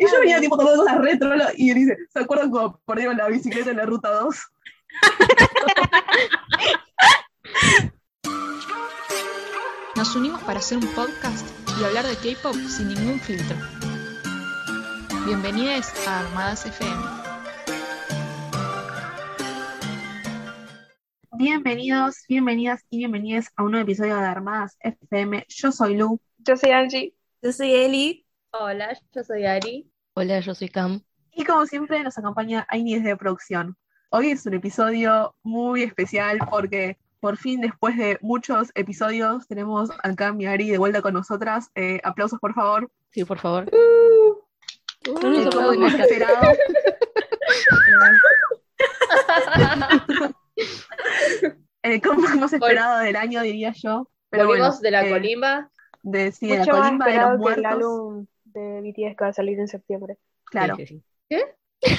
Y yo venía tipo tomando las retro y él dice, ¿se acuerdan cuando perdieron la bicicleta en la ruta 2? Nos unimos para hacer un podcast y hablar de K-pop sin ningún filtro. Bienvenidos a Armadas FM. Bienvenidos, bienvenidas y bienvenidas a un nuevo episodio de Armadas FM. Yo soy Lu. Yo soy Angie. Yo soy Eli. Hola, yo soy Ari. Hola, yo soy Cam. Y como siempre nos acompaña Aini desde producción. Hoy es un episodio muy especial porque por fin después de muchos episodios tenemos a Cam y a Ari de vuelta con nosotras. Eh, aplausos por favor. Sí, por favor. Eh, como hemos esperado. Eh, como hemos esperado del año, diría yo. Pero Volvimos bueno, de la eh, colimba. de, sí, de la Mucho más colimba de los muertos. De BTS que va a salir en septiembre. Claro. Sí, sí,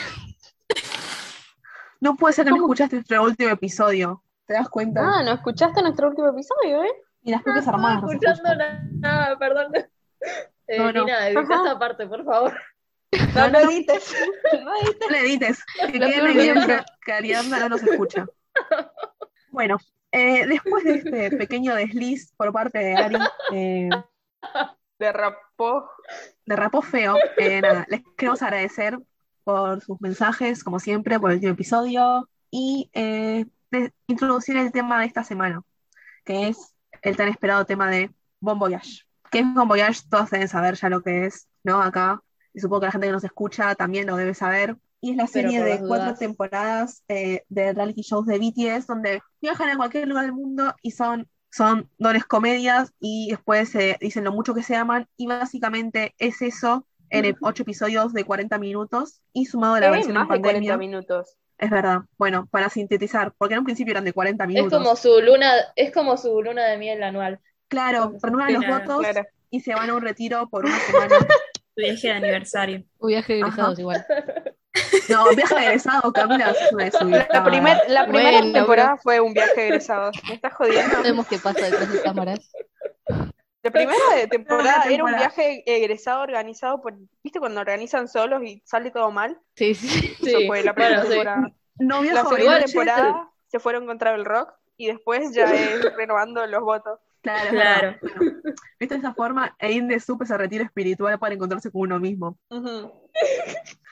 No puede ser que no escuchaste nuestro último episodio. ¿Te das cuenta? Ah, ¿no escuchaste nuestro último episodio, eh? y las propias No armadas. no escuchando escuchan. nada, perdón. Eh, No, no. Nina, edita esta parte, por favor. No, no, no, edites. No edites. no le edites. Que quede bien que, que Ariadna no nos escucha. Bueno, eh, después de este pequeño desliz por parte de Ari, eh, Derrapó. derrapó feo, eh, nada, les queremos agradecer por sus mensajes, como siempre, por el último episodio y eh, de introducir el tema de esta semana, que es el tan esperado tema de Bon Voyage. ¿Qué es Bon Voyage? Todos deben saber ya lo que es, ¿no? Acá, y supongo que la gente que nos escucha también lo debe saber. Y es la serie de cuatro dudas. temporadas eh, de reality shows de BTS, donde viajan a cualquier lugar del mundo y son, son dones comedias y después se dicen lo mucho que se aman, y básicamente es eso en el- ocho episodios de 40 minutos y sumado a la versión en más de 40 pandemia. minutos. Es verdad. Bueno, para sintetizar, porque en un principio eran de 40 Es minutos. como su luna, es como su luna de miel anual. Claro, renuevan los votos Claro. y se van a un retiro por una semana. Tu viaje de aniversario. Un viaje de egresados igual. No, viaje de egresado, Camila, es una desubicada. La, primer, la primera Bueno, temporada fue un viaje de egresados. ¿Me estás jodiendo? Sabemos qué pasa detrás de cámaras. La primera de temporada Primera era un temporada. viaje egresado organizado por. ¿Viste cuando organizan solos y sale todo mal? Sí, sí. Eso Sí, fue la primera bueno, sí. temporada. No La segunda temporada se fueron contra el rock y después ya es renovando los votos. Claro, Claro. Bueno, Visto de esa forma, Ein de Sup ese retiro espiritual para encontrarse con uno mismo. Ujú.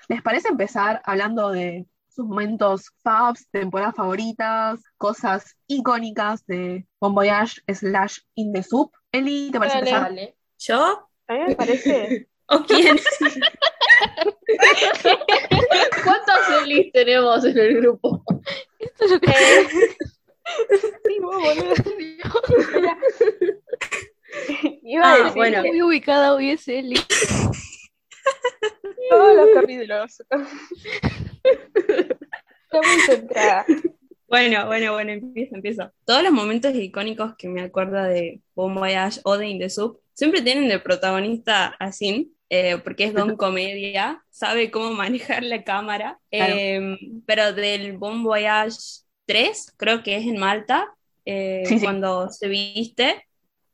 ¿Les parece empezar hablando de sus momentos faves, temporadas favoritas, cosas icónicas de Bon Voyage slash In the Soup? Eli, ¿te parece Dale. empezar? Dale. ¿Yo? A mí me parece. ¿O quién? ¿Cuántos Elis tenemos en el grupo? Esto es lo que sí, vos, boludo. Iba a Ah, decir bueno. que muy ubicada hoy es Eli. Todos los capítulos. Está muy centrada. Bueno, bueno, bueno, empiezo, empiezo. Todos los momentos icónicos que me acuerdo de Bon Voyage o de In the Soup siempre tienen de protagonista a Sin, eh, porque es don comedia, sabe cómo manejar la cámara. Claro. Eh, pero del Bon Voyage 3, creo que es en Malta, eh, Sí, sí. cuando se viste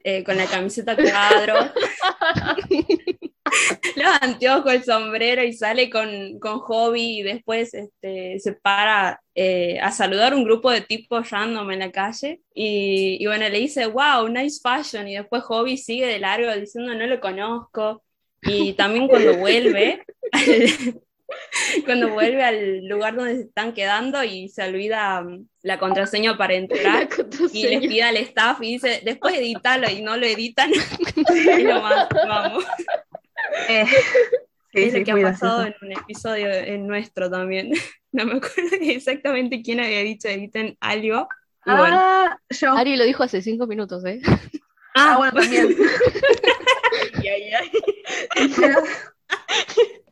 eh, con la camiseta cuadro. los anteojos, el sombrero y sale con, con Hobby y después este, se para eh, a saludar un grupo de tipos random en la calle y, y bueno, le dice, wow, nice fashion y después Hobby sigue de largo diciendo no lo conozco y también cuando vuelve, al- cuando vuelve al lugar donde se están quedando y se olvida mm, la contraseña para entrar y le pide al staff y dice, después edítalo y no lo editan. Y lo más, vamos. Eh, sí, es sí, lo que ha pasado en un episodio en nuestro también. No me acuerdo exactamente quién había dicho editen algo. Y bueno. Ah, yo. Ari lo dijo hace cinco minutos, ¿eh? Ah, bueno, también. ay, ay, ay. Pero-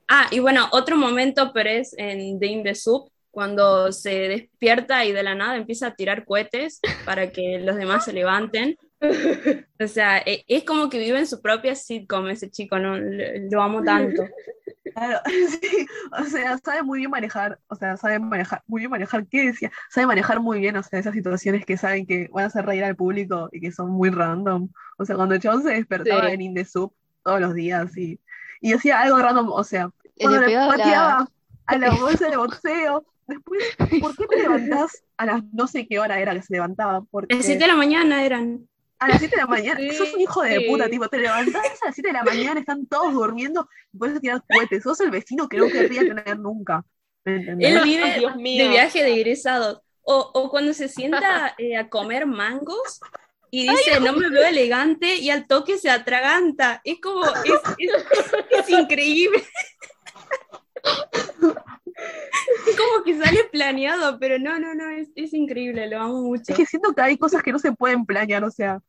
Ah, y bueno, otro momento, pero es en The In the Soup, cuando se despierta y de la nada empieza a tirar cohetes para que los demás se levanten. O sea, e- es como que vive en su propia sitcom ese chico, ¿no? Lo, amo tanto. Claro, sí, o sea, sabe muy bien manejar, o sea, sabe manejar, muy bien manejar, ¿qué decía? Sabe manejar muy bien, o sea, esas situaciones que saben que van a hacer reír al público y que son muy random. O sea, cuando el chabón se despertaba Sí. en In the Soup todos los días y, y hacía algo random, o sea, cuando le pegaba la- pateaba a la bolsa de boxeo. Después, ¿por qué te levantás a las no sé qué hora era que se levantaba? Porque las 7 de la mañana eran. A las 7 de la mañana, Sí, sos un hijo de sí. puta, tipo, te levantás a las 7 de la mañana, están todos durmiendo y puedes tirar cohetes. Sos el vecino que no querría tener nunca. Él vive Dios mío. de viaje de egresados. O, o cuando se sienta eh, a comer mangos y dice, no me veo elegante y al toque se atraganta. Es como, es, es- es increíble. Es como que sale planeado, pero no, no, no, es, es increíble, lo amo mucho. Es que siento que hay cosas que no se pueden planear, o sea,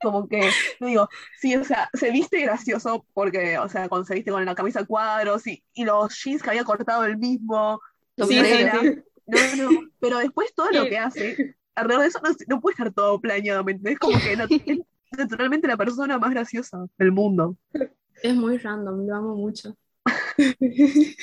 como que, no digo, sí, o sea, se viste gracioso porque, o sea, cuando se viste con la camisa cuadros y, y los jeans que había cortado el mismo, Sí, sí, sombrera. sí. No, no, pero después todo lo que hace, alrededor de eso no, no puede estar todo planeado, ¿me entendés? Como que es naturalmente la persona más graciosa del mundo. Es muy random, lo amo mucho.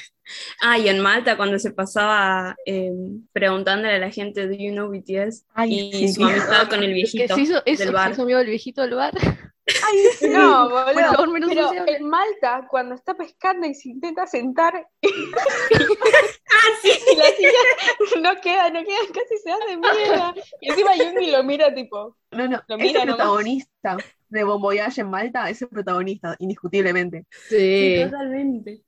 ah, y en Malta cuando se pasaba eh, preguntándole a la gente, ¿Do you know BTS? Ay, y sí. su amistad con el Que viejito se hizo, eso, del bar. se hizo amigo del viejito del bar. Ay, sí. No, boludo. Bueno, menos pero sociable. en Malta, cuando está pescando y se intenta sentar, Ah, sí. y la silla no queda, no queda, casi se hace mierda. Y encima Yungi lo mira tipo, No, no, Lo ese mira nomás. protagonista de Bon Voyage en Malta es el protagonista, indiscutiblemente. Sí, Sí, totalmente.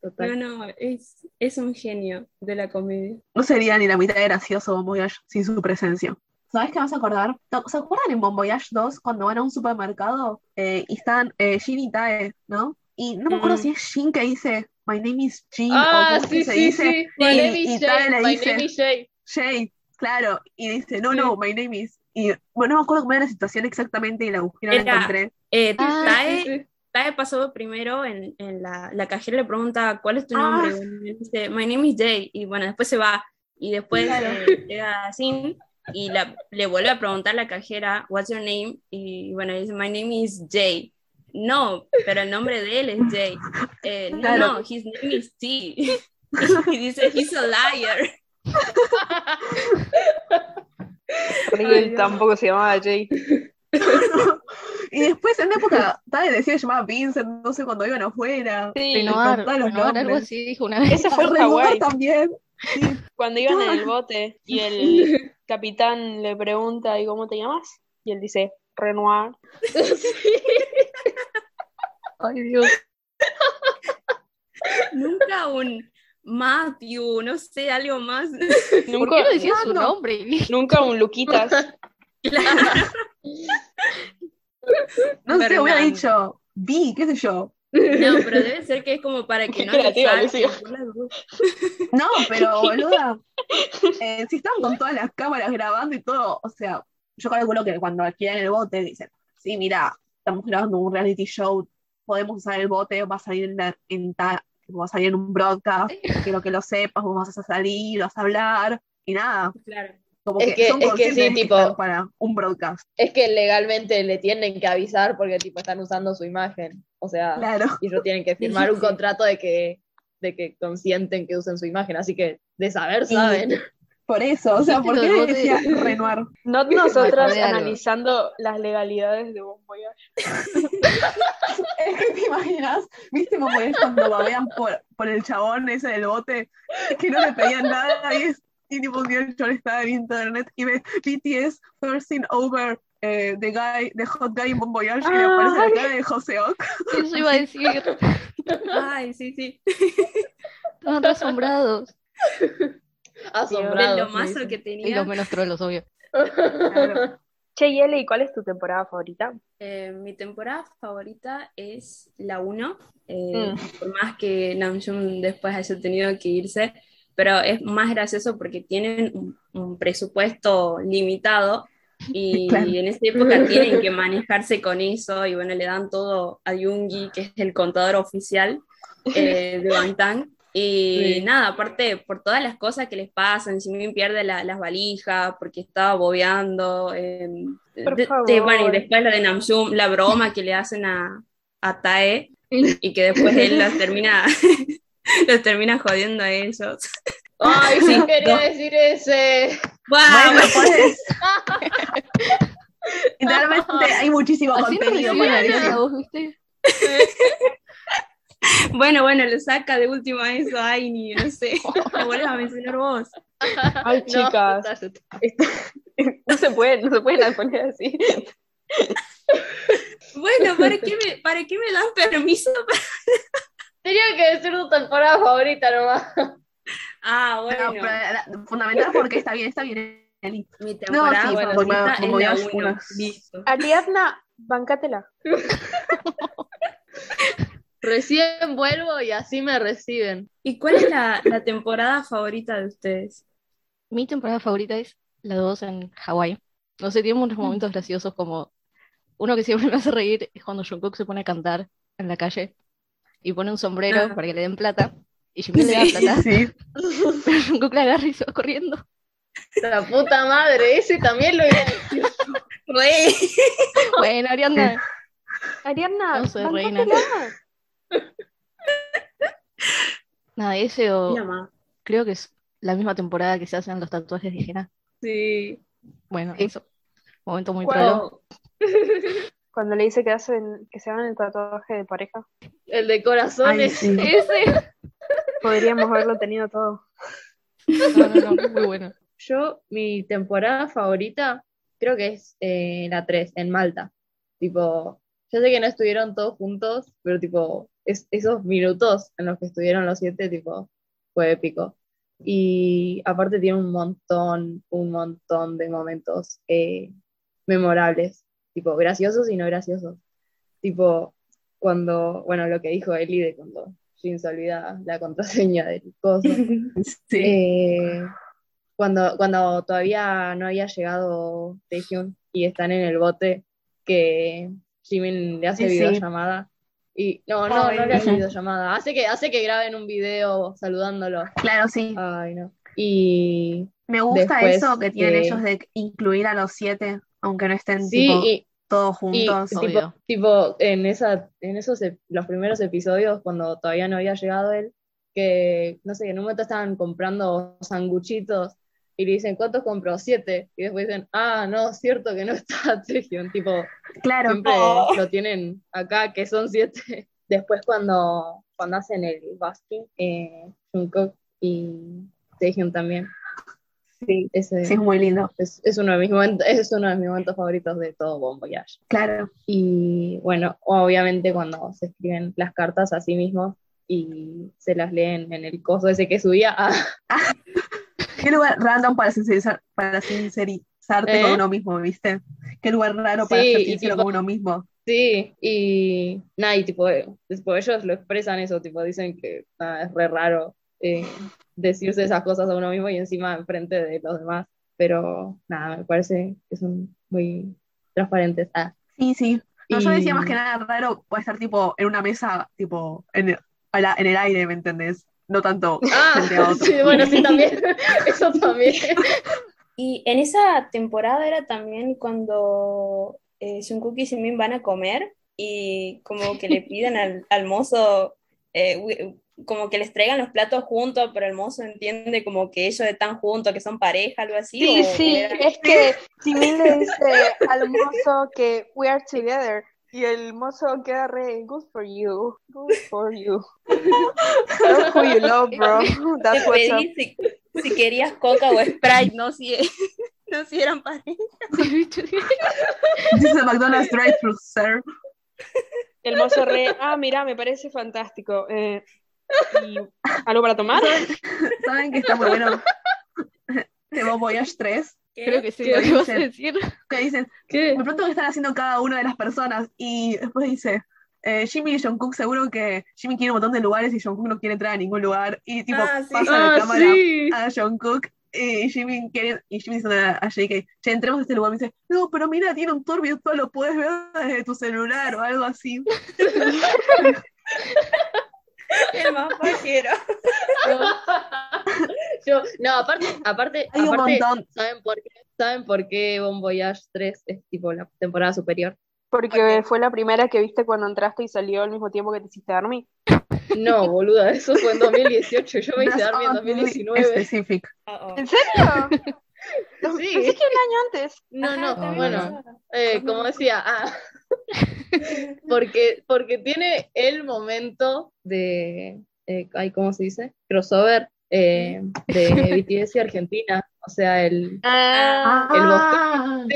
Total. No, no, es, es un genio de la comedia. No sería ni la mitad de gracioso Bon Voyage sin su presencia. ¿Sabes qué vas a acordar? ¿Se acuerdan en Bon Voyage 2 cuando van a un supermercado eh, y están eh, Jin y Tae, ¿no? Y no me acuerdo Mm. si es Jin que dice My name is Jin Ah, o sí, que se sí, dice sí. My y- name y is Tae Jay. le My dice name is Jay. Jay, claro, y dice no, no, my name is. Y bueno, no me acuerdo cómo era la situación exactamente y la busqué y no la encontré. Eh, Ah, Tae, Sí. Tae pasó primero en, en la, la cajera le pregunta, ¿cuál es tu Ah. nombre? Y él dice, My name is Jay. Y bueno, después se va. Y después Claro. eh, llega Sin y la- le vuelve a preguntar a la cajera, What's your name? Y bueno, dice, My name is Jay. No, pero el nombre de él es Jay. Eh, no, Claro. no, his name is T. y dice, he's a liar. Riel tampoco se llamaba Jay. Y después en la época, Tae decía que se llamaba Vincent, no sé, cuando iban afuera. Sí, Renovar, contá los Renovar, algo nombres. así dijo una vez. ese fue en Hawái, también. Sí. cuando iban en el bote y el capitán le pregunta, ¿y cómo te llamas? Y él dice, Renoir. Ay, Dios. Nunca un Matthew, no sé, algo más. ¿Por Nunca, qué no decía su no. nombre? nunca un Luquitas. No sé, hubiera dicho Vi, qué sé yo. No, pero debe ser que es como para que Qué no le creativa, dudas. No, pero boluda, eh, si estaban con todas las cámaras grabando y todo, o sea, yo calculo que cuando alquilan el bote dicen, sí, mira, estamos grabando un reality show, podemos usar el bote, va a salir en, la- en ta- va a salir en un broadcast, quiero que lo sepas, vos vas a salir, vas a hablar, y nada, Claro. Como Es que, que- son es que sí, que tipo- para un broadcast, Es que legalmente le tienen que avisar porque tipo están usando su imagen. O sea, claro. y ellos tienen que firmar un contrato de que, de que consienten que usen su imagen. Así que de saber Y- saben. Por eso, o sea, ¿por Lo qué del bote- decía Renoir? No acordé de algo. analizando las legalidades de Bon Voyage. Es que te imaginas, viste como es cuando babean por, por el chabón ese del bote, que no le pedían nada y es y tipo el chabón estaba en internet y ve BTS thirsting over eh, the guy, the hot guy in Bon Voyage y le aparece la cara de José Ock. Eso iba a decir. Ay, sí, sí. Estaban re asombrados. De Asombrados. lo mazo dicen. que Y tenía. los menos trolos, obvio. Claro. Che, y Ele, ¿y cuál es tu temporada favorita? Eh, mi temporada favorita es la 1, Mm. por más que Namjoon después haya tenido que irse, pero es más gracioso porque tienen un, un presupuesto limitado y Claro. en esa época tienen que manejarse con eso y bueno, le dan todo a Yoongi, que es el contador oficial eh, de Bangtan. Y Sí. nada, aparte por todas las cosas que les pasan, Jimin pierde la- las valijas porque estaba bobeando. eh, de- de- bueno, y después lo de Namjoon, la broma que le hacen a, a Tae y que después él los termina, los termina jodiendo a ellos. Ay, sí quería no. decir ese. ¡Wow! Bueno, pues. Literalmente hay muchísimo Así contenido para ¿viste? Bueno, bueno, lo saca de última eso, ay, ni no sé. Lo vuelves a mencionar vos. Ay, chicas, no se puede, no se pueden poner así. Bueno, ¿para qué me, para qué me dan permiso? para- Tenía que decir tu temporada favorita nomás. Ah, No, pero bueno. fundamental porque está bien, está bien. Mi temporada sí, favorita Boy- es Boy la uno. Ariadna, bancátela. Recién vuelvo y así me reciben. ¿Y cuál es la, la temporada favorita de ustedes? Mi temporada favorita es la 2 en Hawái. No sé, tiene unos momentos graciosos como uno que siempre me hace reír es cuando Jungkook se pone a cantar en la calle y pone un sombrero Ah. para que le den plata y Jimin le da Sí. plata, Sí. pero Jungkook la agarra y se va corriendo. La puta madre, ese también lo iba a decir. Re. Bueno, Ariana, Ariadna, No soy reina. nada, ese o creo que es la misma temporada que se hacen los tatuajes de Jena. Sí. Bueno, Sí. eso. Momento muy Wow. Cuando le dice que hacen, que se hagan el tatuaje de pareja, El de Ay, corazones. sí. Ese. podríamos haberlo tenido todo. No, no, no, muy bueno. Yo, mi temporada favorita, creo que es eh, la 3, en Malta. Tipo, yo sé que no estuvieron todos juntos, pero tipo, es- esos minutos en los que estuvieron los siete, tipo, fue épico. Y aparte tiene un montón, un montón de momentos eh, memorables, tipo, graciosos y no graciosos. Tipo, cuando, bueno, lo que dijo Eli de cuando Jin se olvida la contraseña del coso. Sí. Eh, cuando, cuando todavía no había llegado Taehyung y están en el bote, que Jimin le hace Sí, videollamada. Y no, no, Ay, no le hace videollamada. Hace que, hace que graben un video saludándolo. Claro, sí. Ay, no. Y Me gusta eso que tienen de- ellos de incluir a los siete, aunque no estén sí, tipo, y, todos y juntos. tipo, Obvio. tipo, en esa, en esos los primeros episodios, cuando todavía no había llegado él, que no sé, en un momento estaban comprando sanguchitos y le dicen, ¿cuántos compró? Siete. Y después dicen, ah, no, cierto que no está Taehyung. Tipo, Claro, siempre lo tienen acá, que son siete. Después cuando, cuando hacen el basking, eh, Jungkook y Taehyung también. Sí. Ese sí, es muy lindo. es, es uno de mis momentos, es uno de mis momentos favoritos de todo Bon Voyage. Claro. Y bueno, obviamente cuando se escriben las cartas a sí mismos y se las leen en el coso ese que subía, ah, Qué lugar random para sincerizar, para sincerizarte ¿Eh? con uno mismo, ¿viste? Qué lugar raro para Sí, sincero tipo- con uno mismo. sí, y nada, y tipo, eh, tipo, ellos lo expresan eso, tipo, dicen que nada, es re raro eh, decirse esas cosas a uno mismo y encima enfrente de los demás, pero nada, me parece que son muy transparentes. Ah, Sí, sí. No, yo decía Y- más que nada raro puede estar tipo en una mesa, tipo en el, en el aire, ¿me entendés? No tanto Ah, sí, bueno, sí, también, eso también. Y en esa temporada era también cuando eh, Jungkook y Jimin van a comer y como que le piden al, al mozo, eh, como que les traigan los platos juntos, pero el mozo entiende como que ellos están juntos, que son pareja, algo así. Sí, o sí, era- es que Jimin le dice al mozo que we are together y el mozo queda re good for you, good for you. Love who you love, bro. Te That's what's up. pedí si, si querías coca o Sprite, no si, no si eran pareja. This is a McDonald's drive-thru, sir. El mozo re, ah, mira, me parece fantástico. Eh, ¿y algo para tomar? ¿Saben que está muy bueno? De Bon Voyage 3, Creo que sí, ¿Qué lo que vas a decir. que dicen, ¿Qué? me pregunto qué están haciendo cada una de las personas y después dice, eh, Jimmy y Jungkook seguro que Jimmy quiere un montón de lugares y Jungkook no quiere entrar a ningún lugar y tipo Ah, sí. pasa la Ah, cámara sí. a Jungkook y Jimmy quiere y Jimmy dice a, a JK, che, entremos a este lugar, me dice, no, pero mira, tiene un tour virtual, lo puedes ver desde tu celular o algo así. El más pajero. Yo, no, aparte, aparte, Hay un aparte, montón. ¿saben por qué? ¿Saben por qué Bon Voyage 3 es tipo la temporada superior? Porque fue la primera que viste cuando entraste y salió al mismo tiempo que te hiciste dormir. No, boluda, eso fue en 2018, yo me hice Army en all really 2019. specific. Uh-oh. ¿En serio? Sí. Pensé que un año antes. No, Ajá, no, bueno, eh, como decía, ah, porque, porque tiene el momento de, eh, ay, ¿cómo se dice? Crossover eh, de BTS y Argentina. O sea, el, Ah, El Ah,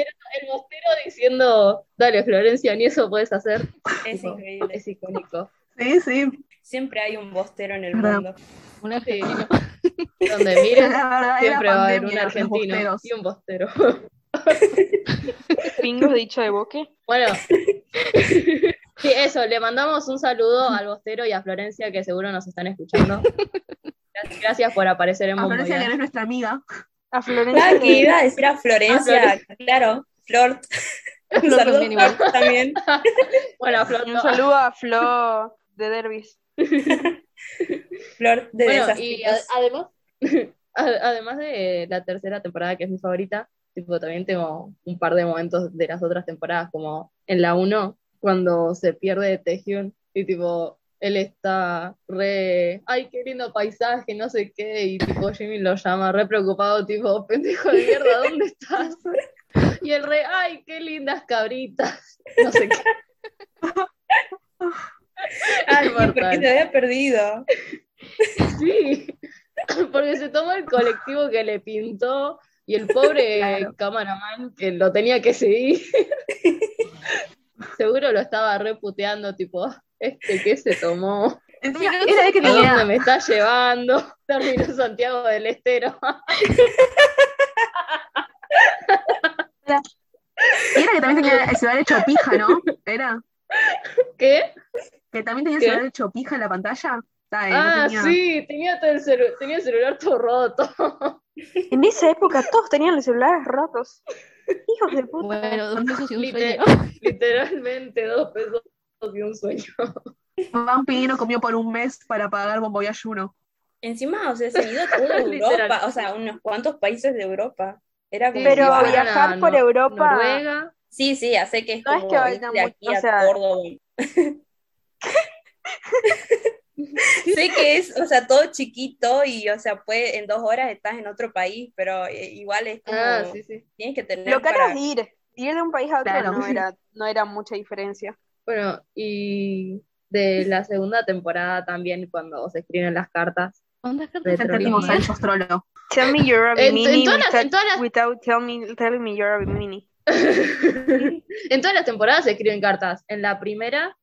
el bostero diciendo, dale Florencia, ni eso puedes hacer. Es Tipo, increíble. Es icónico. sí, sí. Siempre hay un bostero en el mundo. Un argentino. Donde verdad, siempre va a haber un argentino y un bostero. Pingo dicho de boque. Bueno, sí, eso, le mandamos un saludo al bostero y a Florencia que seguro nos están escuchando. Gracias- por aparecer en A Florencia, que es nuestra amiga. A Florencia. Ah, que iba a decir a Florencia, claro, Flor. Un Flor saludo también igual. Flor también. Bueno, Flor, Un saludo a Flo de Derbis. Flor de Bueno, esas y además, además de la tercera temporada, que es mi favorita, tipo, también tengo un par de momentos de las otras temporadas, como en la 1, cuando se pierde Taehyung y tipo, él está re, ay, qué lindo paisaje, no sé qué, y tipo, Jimmy lo llama re preocupado, tipo, pendejo de mierda, ¿dónde estás? Y el re, ay, qué lindas cabritas, no sé qué. Ay, porque te había perdido. Sí, porque se tomó el colectivo que le pintó y el pobre Claro. cameraman que lo tenía que seguir. Seguro lo estaba reputeando, tipo, "Ah, este que se tomó, era el que ¿a dónde tenía, me está llevando? Terminó Santiago del Estero. y era que también tenía el celular hecho pija, ¿no? Era. ¿Qué? Que también tenía el celular hecho pija en la pantalla. Eh, no Ah, tenía- sí, tenía, todo el celu- tenía el celular todo roto. En esa época todos tenían los celulares rotos. Hijos de puta. Bueno, dos pesos y un Liter- sueño. Literalmente dos pesos y un sueño. Vampiro comió por un mes para pagar Voyage 1. Encima, o sea, se ha ido a toda. Europa, o sea, unos cuantos países de Europa. Era como Pero que a- viajar a por Europa- Noruega. Sí, sí, hace que es No es como que ir vayan de mucho, aquí o a sea- Córdoba. sé que es, o sea, todo chiquito y, o sea, puede, en dos horas estás en otro país, pero eh, igual es como, Ah, sí, sí. tienes que tener Lo caro para- es ir. Ir de un país a otro Claro. no, era, no era mucha diferencia. Bueno, y de la segunda temporada también, cuando se escriben las cartas. ¿Cuántas cartas Retro. Entendimos tenía? al Postrolo. Tell me you're a mini without, en todas las- without tell me, telling me you're a mini. en todas las temporadas se escriben cartas. En la primera,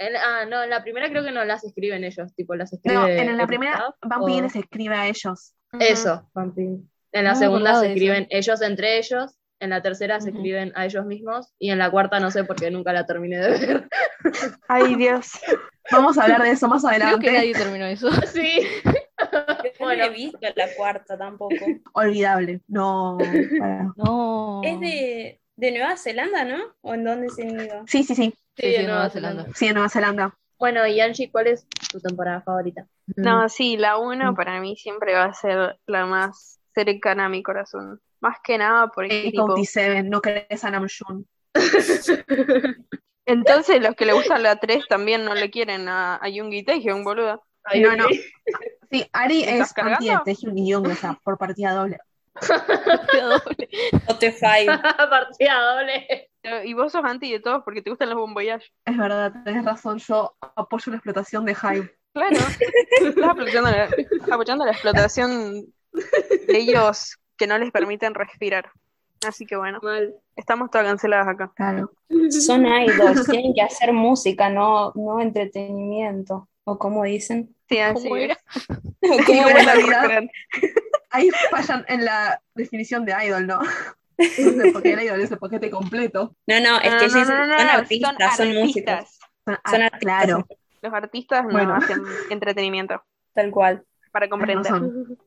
en- ah, no, en la primera creo que no las escriben ellos, tipo las escribe No, en la primera, Vampire o- les escribe a ellos. Eso, Vampire. En la No segunda se escriben ellos entre ellos, en la tercera se escriben a ellos mismos, y en la cuarta no sé porque nunca la terminé de ver. Ay, Dios. Vamos a hablar de eso más Creo que adelante. nadie terminó eso. Sí. Yo Bueno. no he visto la cuarta tampoco. Olvidable. No. para- No. Es de, de Nueva Zelanda, ¿no? ¿O en dónde se han ido? Sí, sí, sí. Sí, sí, en Nueva Zelanda. Sí, en Nueva Zelanda. Bueno, y Angie, ¿cuál es tu temporada favorita? No, sí, la Mm. uno para mí siempre va a ser la más cercana a mi corazón. Más que nada porque, Eh, tipo, County Seven, no crees a Namjoon. entonces los que le gustan la 3 también no le quieren a, a Yoongi Taehyung, boludo. Ay, No, no. Sí, Ari ¿Me estás es anti de? Taehyung y Young, o sea, por partida doble. Ote Five. Partida doble. Eh, Y vos sos anti de todos porque te gustan los Bon Voyage. Es verdad, tenés razón, yo apoyo la explotación de Hive. Claro. Estás apoyando la, apoyando la explotación de ellos que no les permiten respirar. Así que bueno, Mal. estamos todas canceladas acá. Claro. Son idols, tienen que hacer música, no, no entretenimiento. O como dicen. Sí, así ¿Cómo era? O Y como como era- ahí fallan en la definición de idol, ¿no? Porque el idol es el paquete completo. No, no, es No, que no, no, son no, no, artistas, son, músicos. artistas. Son artistas, claro, Los artistas no Bueno. hacen entretenimiento, tal cual. para comprender.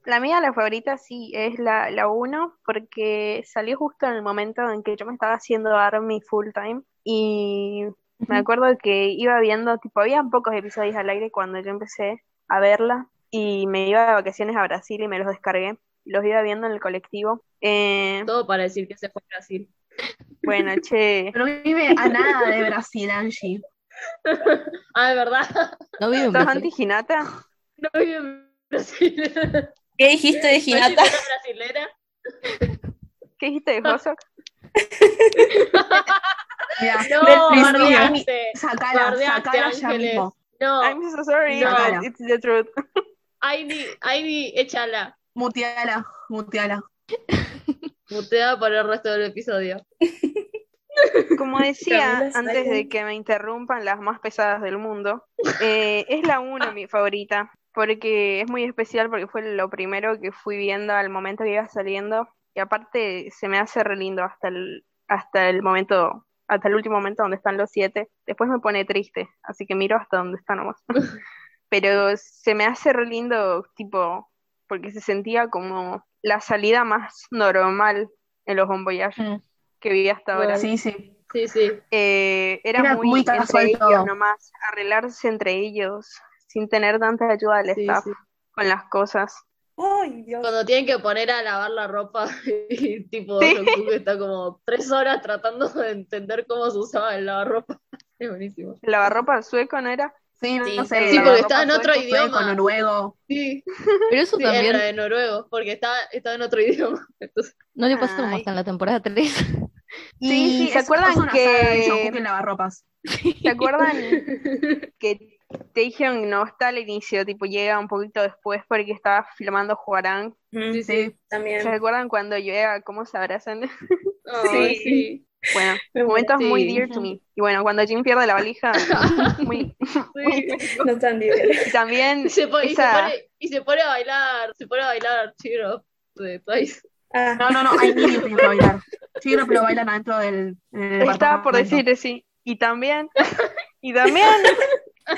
La mía, la favorita, sí, es la, la 1, porque salió justo en el momento en que yo me estaba haciendo Army full time. Y me acuerdo que iba viendo, tipo, habían pocos episodios al aire cuando yo empecé a verla. Y me iba de vacaciones a Brasil y me los descargué. Los iba viendo en el colectivo. Eh, Todo para decir que se fue a Brasil. bueno, che. Pero vive a nada de Brasil, Angie. Ah, de verdad. ¿No vive en ¿Sos Brasil? anti-Hinata? No vive en Brasil. ¿Qué dijiste de brasilera? ¿Qué dijiste de Hosok? Mira, No, bardeaste. sacala, sacala ya mismo. No, I'm so sorry, No. but it's the truth. Ivy, Ivy, échala. Muteala, muteala. Mutea por el resto del episodio. Como decía antes de que me interrumpan las más pesadas del mundo, eh, es la 1 mi favorita, porque es muy especial porque fue lo primero que fui viendo al momento que iba saliendo y aparte se me hace re lindo hasta el, hasta el momento, hasta el último momento donde están los siete. Después me pone triste, así que miro hasta donde está nomás. Pero se me hace re lindo, tipo, porque se sentía como la salida más normal en los Bon Voyage Mm. que vi hasta ahora. Sí, sí. Sí, sí. Eh, era, Era muy, muy entre ellos nomás, arreglarse entre ellos, sin tener tanta ayuda del sí, staff sí. con las cosas. Ay, Dios. Cuando tienen que poner a lavar la ropa y tipo Sí. Está como tres horas tratando de entender cómo se usaba el lavarropa. Es buenísimo. El lavarropa sueco no era. Sí, no, Sí, no sé. sí, la porque está en sueco, otro sueco, idioma. Con noruego. Sí, Pero eso sí, también era de noruego, porque está, está en otro idioma. Entonces, no le pasa como hasta en la temporada 3. Sí, sí, ¿se acuerdan que- en lavarropas? ¿Se acuerdan que Taehyung no está al inicio, tipo llega un poquito después porque estaba filmando Juarán? Sí, Sí. También. ¿Se acuerdan cuando llega cómo se abrazan? Ay, sí. Bueno, Me momentos Sí. muy dear to me. Y bueno, cuando Jim pierde la valija, muy... sí. No tan divertido. y también Y se, pone, y, se esa- pone, y se pone a bailar, se pone a bailar Cheer Up de Twice. Ah, No, no, no, hay niños que que bailar. No, pero bailan adentro del. en el Estaba por departamento. decir, sí. Y también, y también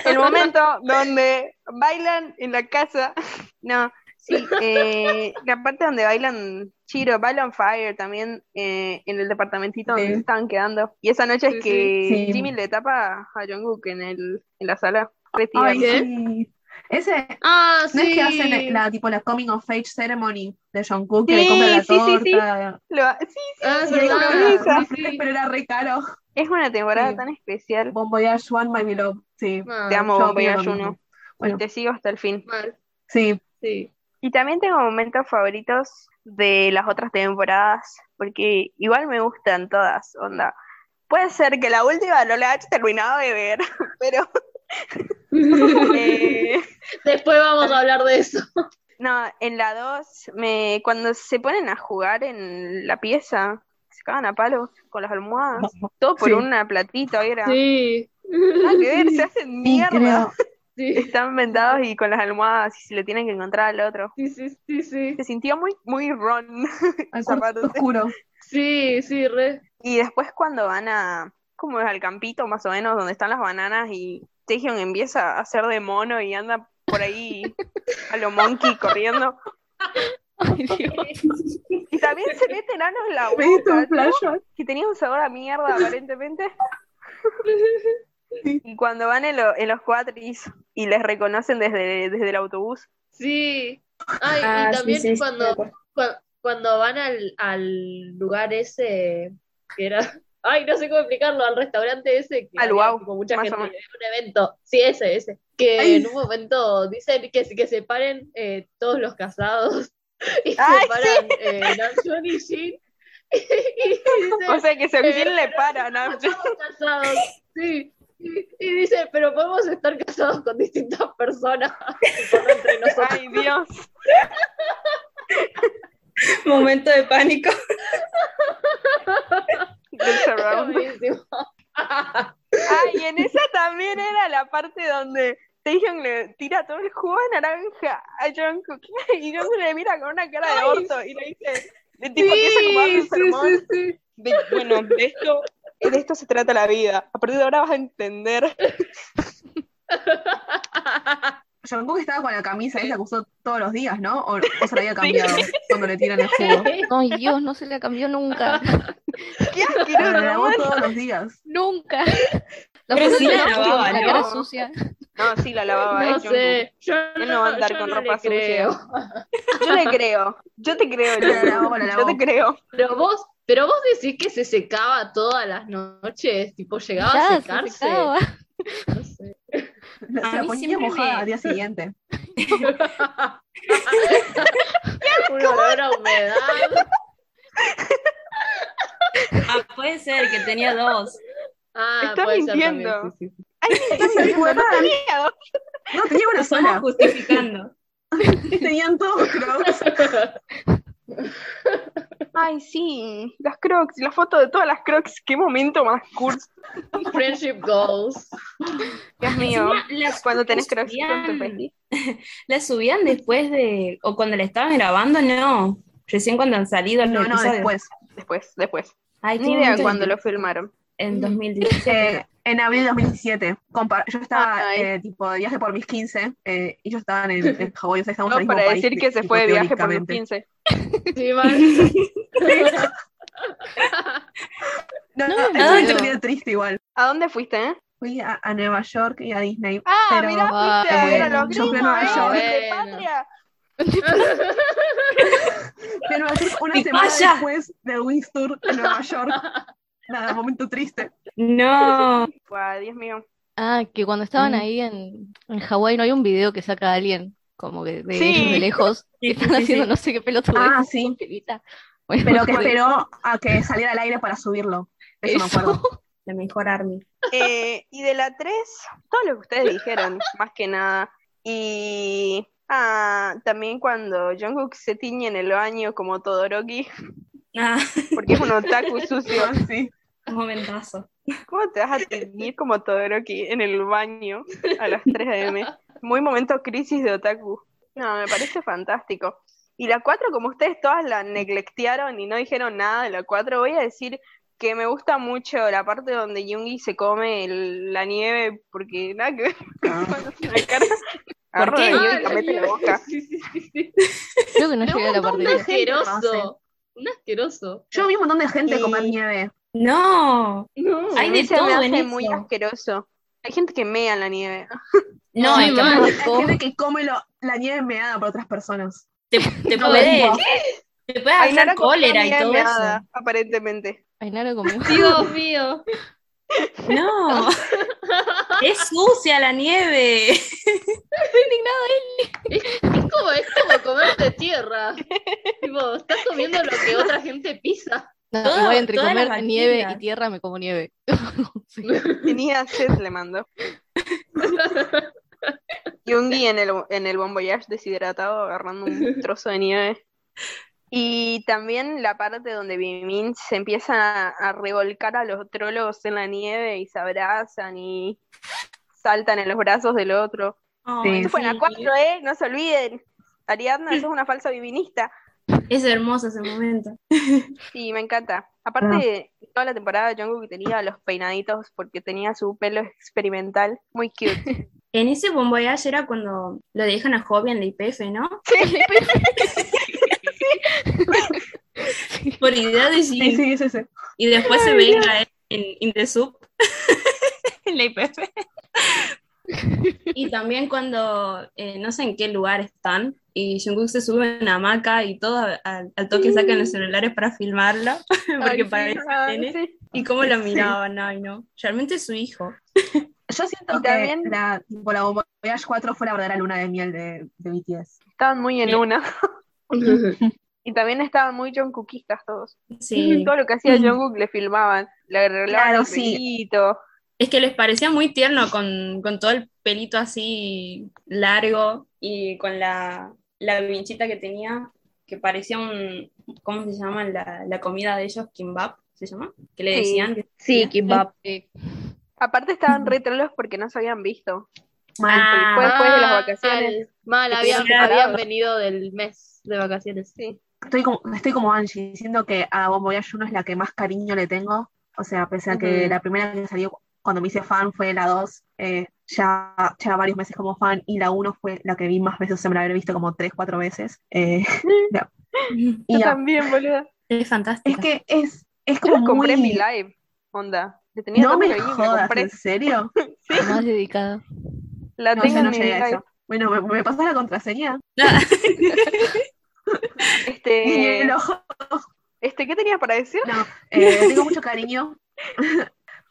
el momento donde bailan en la casa. No, sí, eh, la parte donde bailan Chiro, bailan Fire también eh, en el departamentito donde Sí. se estaban quedando. Y esa noche Sí, es que sí. Sí. Jimmy le tapa a Jungkook en el en la sala. Ay, sí. Ese, Ah, ¿no es sí. que hacen la, tipo, la coming of age ceremony de Jungkook, que Sí, le compran la sí, sí, sí. torta? Lo- sí, Ah, es sí, verdad. Sí, sí. Pero era re caro. es una temporada Sí. tan especial. Bon Voyage One, My Beloved. Sí. Ah, Te amo, mismo. 1. Bueno, te sigo hasta el fin. Mal, sí. sí. Y también tengo momentos favoritos de las otras temporadas, porque igual me gustan todas, onda. Puede ser que la última no la haya terminado de ver, pero eh, Después vamos a hablar de eso. no, en la 2, me, cuando se ponen a jugar en la pieza, se cagan a palos con las almohadas, todo por Sí. una platita, era Sí. nada que ver, se hacen Sí, mierda. creo. Sí, Están vendados y con las almohadas y se le tienen que encontrar al otro. sí, sí, sí, sí. Se sintió muy, muy Ron. Oscuro. Sí, sí, re. Y después cuando van a, como es al campito más o menos, donde están las bananas y Taehyung empieza a hacer de mono y anda por ahí a lo monkey corriendo. Ay, Dios. Y también se mete enanos en la boca, ¿no? que tenía un sabor a mierda aparentemente. Y cuando van en, lo- en los cuatris y les reconocen desde, desde el autobús. Sí. Ay, Ah, y sí, también sí, sí, me cuando, cuando van al, al lugar ese que era. Ay, no sé cómo explicarlo, al restaurante ese que Al había Wow, tipo mucha gente un evento. Sí, ese, ese. Que Ay. en un momento dicen que, que se paren eh, todos los casados y Ay, se paran eh, Namjoon y Shin. Y, dice, O sea que se Eh, le para, ¿no? estamos casados, sí. Y, y dice, pero podemos estar casados con distintas personas, entre nosotros. Ay, Dios. Momento de pánico. Look around. Buenísimo. Ah, y en esa también era la parte donde Taehyung le tira todo el jugo de naranja a Jungkook y Jungkook le mira con una cara de orto y le dice, de tipo a darle un sermón de, bueno, de esto, de esto se trata la vida. A partir de ahora vas a entender. Jungkook estaba con la camisa esa que usó todos los días, ¿no? O, o se la había cambiado cuando le tiran el jugo. Ay, Dios, no se la cambió nunca. ¡Qué Pero asqueroso! la lavó todos los días. Nunca. La Pero foto sí de la la lavaba, la ¿no? cara sucia. No, sí, la lavaba, No Jungkook. sé, yo Él no va a andar yo con no ropa creo. Yo le creo. Yo te creo, La Jungkook. lavó, la Yo te creo. Pero vos, pero vos decís que se secaba todas las noches, tipo llegaba a Ya, se secarse. secaba. No sé. A Se la mí ponía siempre mojada me- al día siguiente. Un olor a humedad. Ah, puede ser que tenía dos. Ah, Estás puede ser mintiendo. también, sí, sí. Ay, bueno, total. tenía dos. No, tenía una Estamos sola. justificando. Tenían todos crocs. Ay, sí, las crocs, la foto de todas las crocs, qué momento más cool. Friendship goals. Dios mío, las cuando tenés crocs con tu subían-. Las subían después de, o cuando la estaban grabando, no. Recién cuando han salido los No, no, episodios. después. Después, después. Ay, Ni idea cuándo en- lo filmaron. En 2017. Eh, en abril de 2017. Compa- yo estaba eh, tipo de viaje por mis 15 eh, y ellos estaban en, en Hawái, o sea, No, para país, decir que se fue de viaje por teóricamente. 15. Sí. No, No, no, no, es una no. historia triste igual. ¿A dónde fuiste, eh? Fui a, a Nueva York y a Disney. Ah, pero, mirá, fuiste a ver a los yo fui a gringos, Nueva eh, York. de Bueno. patria. a York una ¡Y semana vaya! después del Wings Tour en Nueva York. Nada, momento triste. No. Dios mío. Ah, que cuando estaban Mm. ahí en, en Hawái no hay un video que saca a alguien como que de Sí. de lejos Sí, están sí, sí, haciendo sí. no sé qué pelotudez Ah, sí. Bueno, Pero que por esperó a que saliera al aire para subirlo. Eso, me Eso. acuerdo. La mejor army. Eh, y de la 3, todo lo que ustedes dijeron, más que nada. Y ah, también cuando Jungkook se tiñe en el baño como Todoroki, Ah, porque es un otaku sucio. Ah, sí. un momentazo. ¿Cómo te vas a teñir como Todoroki en el baño a las 3 a.m.? Muy momento crisis de otaku. No, me parece fantástico. Y la 4, como ustedes todas la neglectearon y no dijeron nada de la 4, voy a decir que me gusta mucho la parte donde Jungi se come el- la nieve, porque nada que ver Ah. cara. Agarra qué? la nieve Ah, y la mete en la boca. Sí, sí, sí, sí. Creo que no llegué a la parte un de lo asqueroso. Un asqueroso. Yo vi un montón de gente Y- comer nieve. No. No. Hay de se me todo hace en muy eso. asqueroso. Hay gente que mea en la nieve. No. Hay gente que come lo- la nieve meada por otras personas. te, te No, puede, te puede hacer cólera y todo meada, eso. aparentemente. Ainara comió. Dios mío. No. es sucia la nieve. Es como, es como comerte tierra. tipo, estás comiendo lo que otra gente pisa. No, Todo- igual entre comer nieve y tierra me como nieve. Sí. Tenía sed, le mando. Yungi en el, en el Bon Voyage deshidratado agarrando un trozo de nieve. Y también la parte donde Bimin se empiezan a, a revolcar a los trolos en la nieve y se abrazan y saltan en los brazos del otro. Ay, Esto fue en la sí. 4, ¿eh? No se olviden. Ariadna, sos una falsa biminista. Es hermoso ese momento. Sí, me encanta. Aparte, toda la temporada Jungkook tenía los peinaditos porque tenía su pelo experimental. Muy cute. En ese Bon Voyage era cuando lo dejan a Hobby en la IPF, ¿no? Por idea de Sí, sí, es ese. Y después se venga él en In the Soup. en la IPF. y también cuando eh, no sé en qué lugar están y Jungkook se sube en una hamaca y todo al, al toque sacan los celulares para filmarlo porque Ay, sí, parece nene. sí. y cómo lo Sí. miraban, ay no, realmente es su hijo. Yo siento que también- la, tipo, la Voyage 4 fue la verdadera luna de miel de, de BTS. Estaban muy en Sí. una. Y también estaban muy Jungkookistas todos. Sí. Todo lo que hacía Jungkook le filmaban. Le arreglaban Claro, el sí. Es que les parecía muy tierno con, con todo el pelito así largo y con la, la vinchita que tenía, que parecía un, ¿cómo se llama la, la comida de ellos? Kimbap, ¿se llama? Que le Sí. decían que Sí, kimbap. Sí. Aparte estaban re trolos porque no se habían visto. Mal. Ah, Fue después de las vacaciones. Mal, habían, habían venido del mes de vacaciones. Sí. Estoy como, estoy como Angie, diciendo que a Bon Voyage 1 es la que más cariño le tengo. O sea, pese a que la primera que salió cuando me hice fan fue la 2, eh, ya lleva varios meses como fan, y la 1 fue la que vi más veces, o sea, me la habré visto como 3, 4 veces. Eh, y Yo ya, también, boluda. es fantástico. es que es, es Yo como compré en mi muy... live. Onda. Le tenía No me jodas, compré. ¿en serio? Más dedicada. La No, tengo yo no en mi llegué a live. eso. Bueno, ¿me, me pasas la contraseña? Este, Guiñé el ojo. este, ¿qué tenías para decir? No, eh, tengo mucho cariño.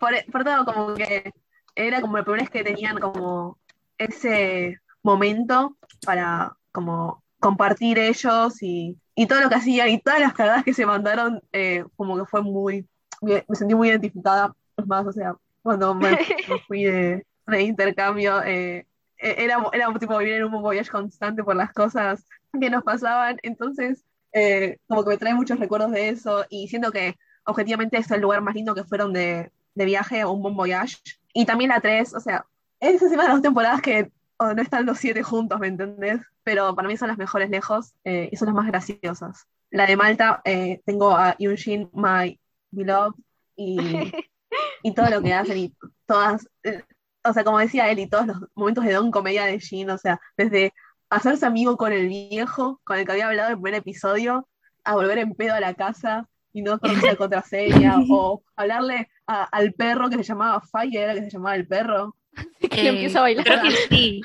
Por, por todo, como que era como la primera vez que tenían como ese momento para como compartir ellos y, y todo lo que hacían y todas las cagadas que se mandaron, eh, como que fue muy, me me sentí muy identificada. Es más, o sea, cuando me, me fui de, de intercambio. eh, eh, era, era tipo vivir en un voyage constante por las cosas que nos pasaban. Entonces, eh, como que me trae muchos recuerdos de eso y siento que objetivamente es el lugar más lindo que fueron de, de viaje o un bon voyage. Y también la 3, o sea, es encima de las dos temporadas que no están los siete juntos, ¿me entendés? Pero para mí son las mejores lejos eh, y son las más graciosas. La de Malta, eh, tengo a Yunjin, My Beloved, y, y todo lo que hacen y todas, eh, o sea, como decía él, y todos los momentos de don comedia de Jin, o sea, desde hacerse amigo con el viejo, con el que había hablado en el primer episodio, a volver en pedo a la casa y no conocer la contraseña, o hablarle a- al perro que se llamaba Fire, era que se llamaba el perro. que le empieza a bailar. Creo que sí.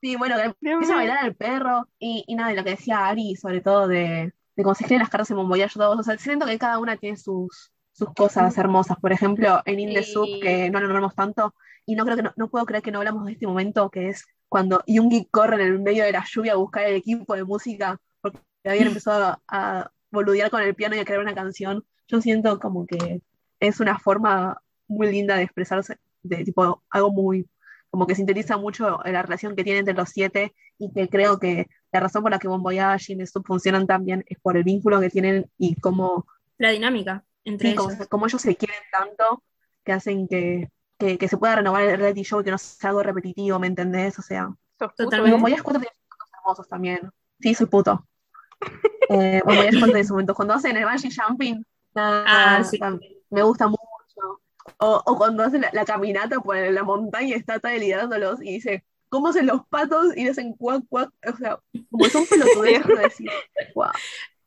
Sí, bueno, que empieza a bailar al perro y, y nada, y lo que decía Ari, sobre todo de, de cómo se escriben las cartas en Bon Voyage 2, o sea, siento que cada una tiene sus, sus cosas hermosas. Por ejemplo, en In the Sí. Soup, que no lo nombramos tanto, y no creo que no, no puedo creer que no hablamos de este momento, que es cuando Yoongi corre en el medio de la lluvia a buscar el equipo de música, porque habían empezado a, a boludear con el piano y a crear una canción. Yo siento como que es una forma muy linda de expresarse, de tipo algo muy, como que sintetiza mucho la relación que tiene entre los siete y que creo que la razón por la que Bon Voyage y Nesup funcionan tan bien es por el vínculo que tienen y cómo, La dinámica entre ellos. cómo ellos se quieren tanto que hacen que, que, que se pueda renovar el reality show y que no sea algo repetitivo, ¿me entendés? O sea, Totalmente. y Bon ¿eh? Voyage 4 tiene cosas hermosos también. Sí, soy puto. Eh, Bon Voyage 4 tiene su momento. Cuando hacen el bungee jumping, nada, Ah, sí. Me gusta mucho. O, o cuando hacen la, la caminata por la montaña está Tade liderándolos y dice, ¿cómo hacen los patos? Y le hacen cuac, cuac. O sea, como son decís, wow.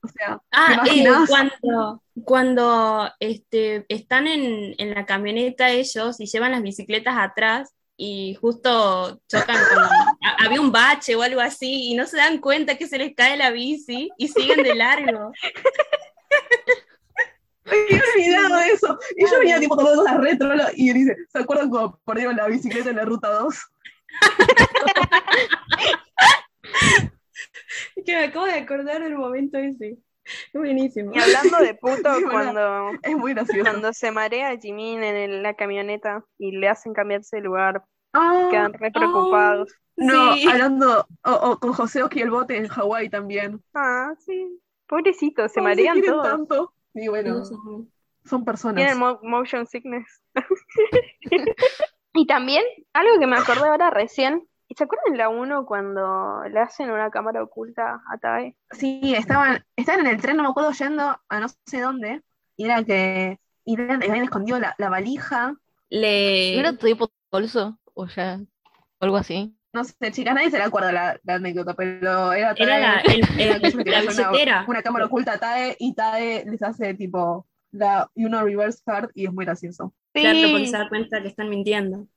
O sea, ¿te Ah, eh, cuando, cuando este, están en, en la camioneta ellos y llevan las bicicletas atrás y justo chocan con... a- había un bache o algo así y no se dan cuenta que se les cae la bici y siguen de largo. Había olvidado eso. Y yo venía tipo tomando la retro y él dice, ¿se acuerdan cuando perdieron la bicicleta en la ruta 2? Que me acabo de acordar del momento ese. Es buenísimo. Y hablando de puto, Sí, cuando, Es muy gracioso. cuando se marea Jimin en el- la camioneta y le hacen cambiarse de lugar, Ah, quedan re preocupados. no, Sí. hablando o, o con José Oski el bote en Hawái también. Ah, sí. Pobrecito, se marean todos. tanto. Y bueno, son personas. Tienen mo- motion sickness. y también, algo que me acordé ahora recién, ¿y ¿se acuerdan la 1 cuando le hacen una cámara oculta a Tae? Sí, estaban, estaban en el tren, no me acuerdo, yendo a no sé dónde, y era que y habían, habían escondido la, la valija. Le... ¿No era tipo bolso? O ya, o algo así. No sé, chicas, nadie se le acuerda la, la anécdota, pero era Era Tae- la, el- era que la una-. Una, cámara oculta a Tae, y Tae les hace tipo la y uno reverse card, y es muy gracioso. Claro, porque Sí, se da cuenta que están mintiendo.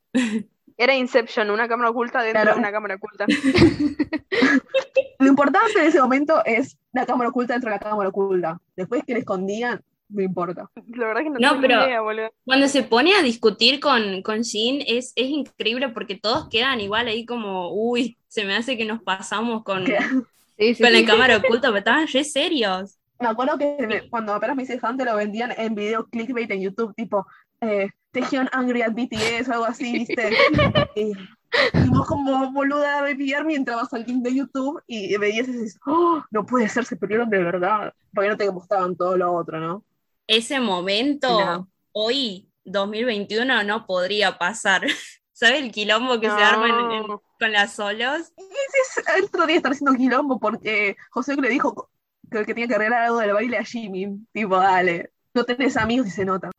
era Inception, una cámara oculta dentro Claro. de una cámara oculta. Lo importante en ese momento es la cámara oculta dentro de la cámara oculta. Después que le escondían, no importa. La verdad que no, No, tengo pero- idea, boludo. Cuando se pone a discutir con, con Jin es, es increíble porque todos quedan igual ahí como, uy, se me hace que nos pasamos con, Sí, sí, con la sí. cámara oculta, pero estaban re serios. Me acuerdo que me- cuando apenas me hice fan te lo vendían en video clickbait en YouTube, tipo eh, Tejion Angry at BTS o algo así, ¿viste? y, y vos como boluda de pillar mientras vas al link de YouTube y veías y dices, oh, no puede ser, se perdieron de verdad. Porque no te mostraban todo lo otro, ¿no? Ese momento, No. hoy, 2021, no podría pasar. ¿Sabe el quilombo que se arma en- en- No. con las solos? Y ese es- el otro día estar haciendo quilombo porque José le dijo que, que tenía que arreglar algo del baile a Jimmy. Tipo, dale, no tenés amigos y se nota.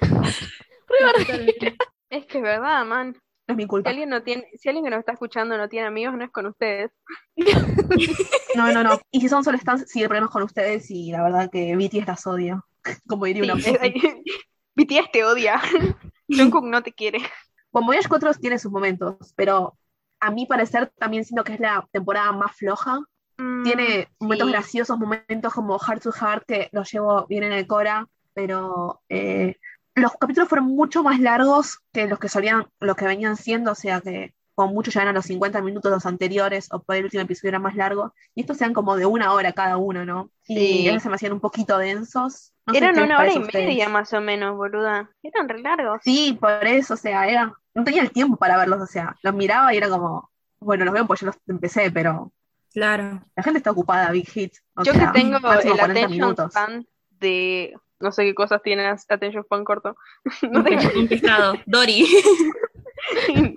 Es que es verdad, man. No es mi Si culpa. alguien no tiene, si alguien que nos está escuchando no tiene amigos, no es con ustedes. No, no, no. Y si son solo stands, sí, el problema es con ustedes y la verdad que BTS las odia. Como diría una Sí. BTS te odia. Jungkook no te quiere. Bon Voyage 4 tiene sus momentos, pero a mi parecer también siento que es la temporada más floja. Tiene momentos sí. graciosos, momentos como Heart to Heart que los llevo bien en el Cora, pero eh, los capítulos fueron mucho más largos que los que solían, los que venían siendo, o sea que con mucho llegan a los 50 minutos los anteriores, o por el último episodio era más largo, y estos sean como de una hora cada uno, ¿no? Sí. Y a veces se me hacían un poquito densos, No Eran una hora y ustedes. media más o menos, boluda. Eran re largos. Sí, por eso, o sea, era, no tenía el tiempo para verlos, o sea, los miraba y era como, bueno, los veo pues yo los empecé, pero Claro. la gente está ocupada, Big Hit. O Yo sea, que tengo el 40 attention span de no sé qué cosas tiene attention span corto. no tengo, Un pescado. Dory.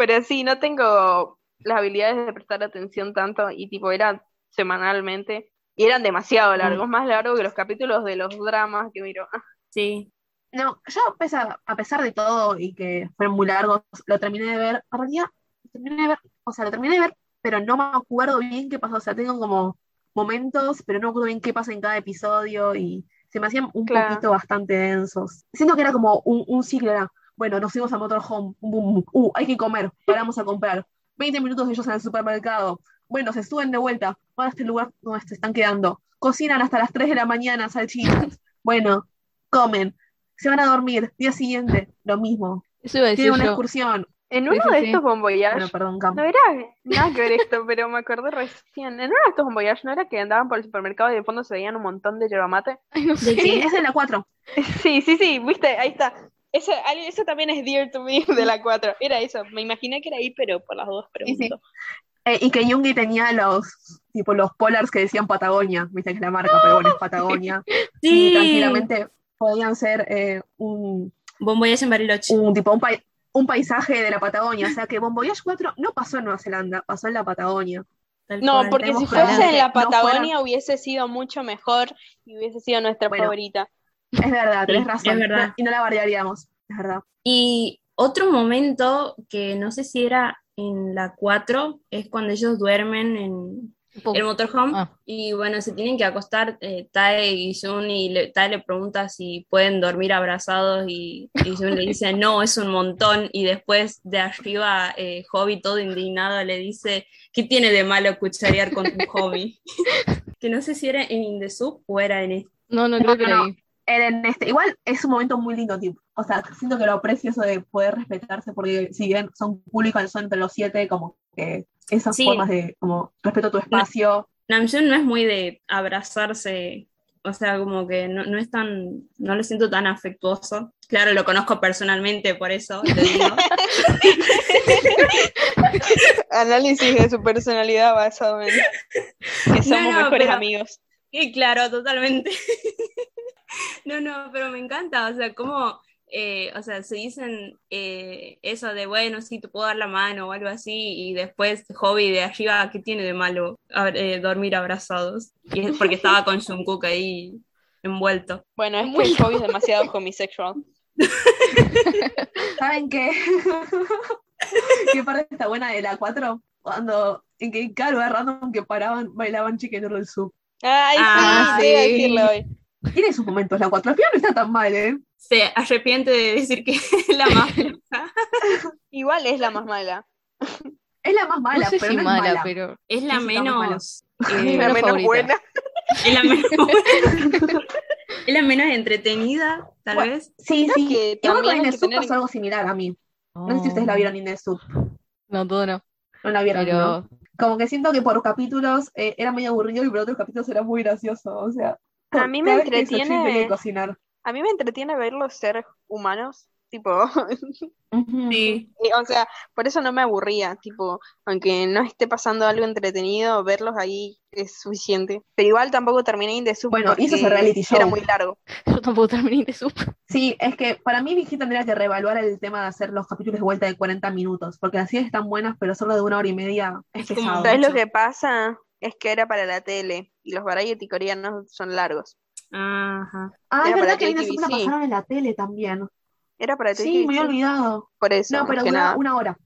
pero sí, no tengo las habilidades de prestar atención tanto y tipo eran semanalmente y eran demasiado largos, más largos que los capítulos de los dramas que miro. Sí. No, yo a pesar, a pesar de todo y que fueron muy largos, lo terminé de ver, en realidad, lo terminé de ver, o sea, lo terminé de ver, pero no me acuerdo bien qué pasó, o sea, tengo como momentos, pero no me acuerdo bien qué pasa en cada episodio y se me hacían un Claro. poquito bastante densos. Siento que era como un, un ciclo, era, bueno, nos fuimos a motorhome, uh, hay que comer, paramos a comprar, 20 minutos ellos en el supermercado, bueno, se suben de vuelta, van a este lugar donde se están quedando, cocinan hasta las 3 de la mañana salchichas, bueno, comen, se van a dormir, día siguiente, lo mismo, Eso iba a decir tienen una yo. excursión, En uno sí, de sí. estos bueno, perdón, Cam. no era nada que ver esto, pero me acordé recién. En uno de estos Bon Voyage, ¿no era que andaban por el supermercado y de fondo se veían un montón de yerba mate? Ay, no sé. Sí, es de la 4. Sí, sí, sí, viste, ahí está. Eso, algo- eso también es dear to me de la 4. Era eso, me imaginé que era ahí, pero por las dos Sí, sí. pregunto. Eh, y que Jungi tenía los, tipo, los polars que decían Patagonia, viste que es la marca, pero bueno, es Patagonia. Y Sí. tranquilamente podían ser eh, un, Bon Voyage en Bariloche. un tipo, un, pai- un paisaje de la Patagonia. O sea que Bon Voyage 4 no pasó en Nueva Zelanda, pasó en la Patagonia. Tal No, cual. porque si fuese en la no Patagonia hubiese sido mucho mejor y hubiese sido nuestra Bueno. favorita. Es verdad, tenés Sí, razón. es verdad. Y no la variaríamos, es verdad. Y otro momento que no sé si era en la 4 es cuando ellos duermen en Pum. el motorhome Ah. y bueno, se tienen que acostar eh, Tae y Jun y le, Tae le pregunta si pueden dormir abrazados y, y Jun le dice no, es un montón y después de arriba eh, Hobby todo indignado le dice ¿qué tiene de malo cucharear con tu hobby? que no sé si era en In the Soup o era en este. No, no, No, creo que no, era ahí. En este, igual es un momento muy lindo, tipo. O sea, siento que lo aprecio eso de poder respetarse, porque si bien son públicos, son entre los siete, como que esas Sí. formas de, como, respeto tu espacio. Namjoon no es muy de abrazarse, o sea, como que no, no es tan, no lo siento tan afectuoso. Claro, lo conozco personalmente, por eso lo digo. Análisis de su personalidad basado en que somos No, no, mejores pero- amigos. Sí, claro, totalmente. No, no, pero me encanta, o sea, como, eh, o sea, se dicen eh, eso de, bueno, sí, te puedo dar la mano o algo así, y después Hobby de arriba, ¿qué tiene de malo eh, dormir abrazados? Y es porque estaba con Jungkook ahí envuelto. Bueno, es que el hobby es demasiado homosexual. ¿Saben qué? ¿Qué parte está buena de la 4? Cuando en que cada lugar random que paraban, bailaban Chicken Noodle Soup. Ay, Ah, sí, sí. decirlo hoy. Tiene sus momentos la 4. Al final no está tan mal, ¿eh? Se arrepiente de decir que es la más floja. Igual es la más mala. Es la más mala, no sé pero si no es mala, mala. pero Es la menos. Es eh, la menos favorita. buena. es la menos Es la menos entretenida, tal Bueno, vez. Sí, sí. que Igual con también hay In the que Soup tener pasó algo similar a mí. No sé si ustedes la vieron In the Soup. No, todo no. No la vieron, ¿no? Pero Como que siento que por capítulos eh, era medio aburrido y por otros capítulos era muy gracioso. O sea, A mí me entretiene- cocinar. A mí me entretiene verlos ser humanos. Tipo, Sí. o sea, por eso no me aburría. Tipo, aunque no esté pasando algo entretenido, verlos ahí es suficiente. Pero igual tampoco terminé In the Soup Bueno, y eso es el porque reality show. Era muy largo. yo tampoco terminé de su. Sí, es que para mí Vicky tendría que reevaluar el tema de hacer los capítulos de vuelta de 40 minutos, porque así están buenas, pero solo de una hora y media es pesado. ¿Sabes lo que pasa? Es que era para la tele y los variety coreanos son largos. Ajá. Ah, es Era verdad para que Viene KTVC. la pasaron en la tele también. Era para Sí, me había olvidado. por eso, No, pero nada. una hora.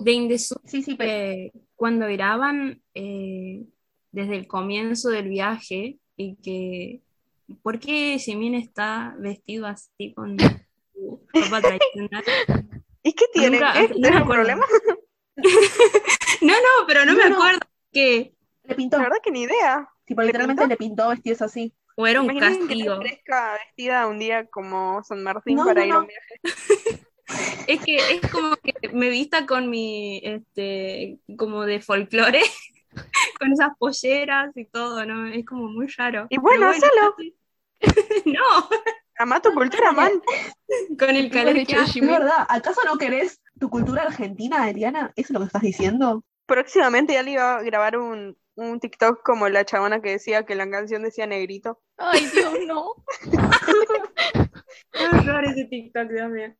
De In the Soup, Sí, sí, pero eh, cuando graban eh, desde el comienzo del viaje y que. ¿Por qué Jimin está vestido así con su ropa tradicional? ¿Y qué tiene? Nunca- ¿Qué? no me ¿Tiene un problema? No, no, pero no, No, me no. acuerdo que. le pintó. La verdad que ni idea. Tipo, ¿le literalmente pintó? le pintó vestidos así. O era un Imagínate que castigo. aparezca vestida un día como San Martín No, para no, ir a un viaje. Es que es como que me vista con mi, este, como de folclore, con esas polleras y todo, ¿no? Es como muy raro. Y bueno, hacelo. sí. no, Amá tu cultura, man. con el calor que hace. Verdad, ¿acaso no querés tu cultura argentina, Adriana? ¿Eso es lo que estás diciendo? Próximamente ya le iba a grabar un, un TikTok como la chabona que decía que la canción decía negrito. Ay, Dios, no. Ese TikTok, Dios mío.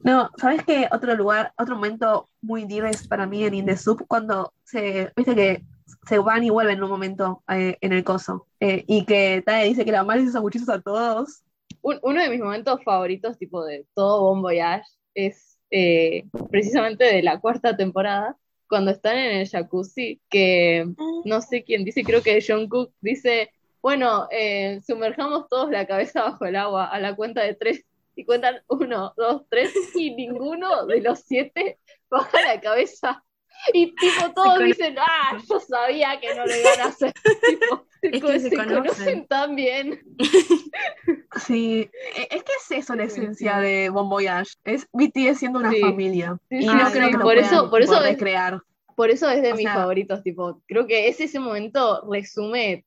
No, ¿sabes qué? Otro lugar, otro momento muy diverso para mí en Indesub, cuando se, viste que se van y vuelven en un momento eh, en el coso, eh, y que Tae dice que la madre hizo muchísimos a todos. Un- uno de mis momentos favoritos, tipo de todo Bon Voyage, es eh, precisamente de la cuarta temporada, cuando están en el jacuzzi, que no sé quién dice, creo que Jungkook dice, bueno, eh, sumerjamos todos la cabeza bajo el agua a la cuenta de tres, y cuentan uno, dos, tres, y ninguno de los siete baja la cabeza. Y tipo todos dicen, ah, yo sabía que no lo iban a hacer. Tipo, Es que se se conocen. conocen tan bien. Sí, e- es que es eso la esencia de Bon Voyage, es BTS siendo una Sí. familia, Sí, y no sí, creo que lo por puedan, eso, por eso es, recrear. por eso es de O mis sea- favoritos, tipo, creo que ese, ese momento resume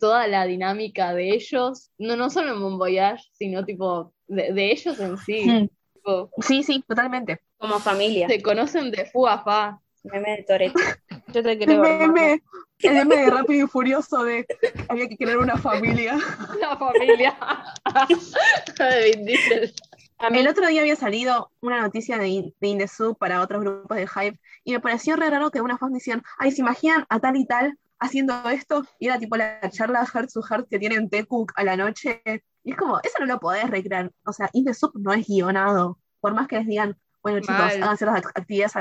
toda la dinámica de ellos, no, no solo en Bon Voyage, sino tipo de, de ellos en sí. Mm. Tipo, Sí, sí, totalmente. Como familia. se conocen de fu a fa. Meme de Toretto. Yo te El creo. hermano. meme, el meme de Rápido y Furioso de había que crear una familia. La familia El otro día había salido una noticia de, de Indesub para otros grupos de Hype y me pareció re raro que unas fans decían, ay, ¿se imaginan a tal y tal haciendo esto? Y era tipo la charla Heart to Heart que tienen T-Cook a la noche. Y es como, eso no lo podés recrear. O sea, Indesub no es guionado. Por más que les digan, bueno chicos, Mal. hagan ciertas act- actividades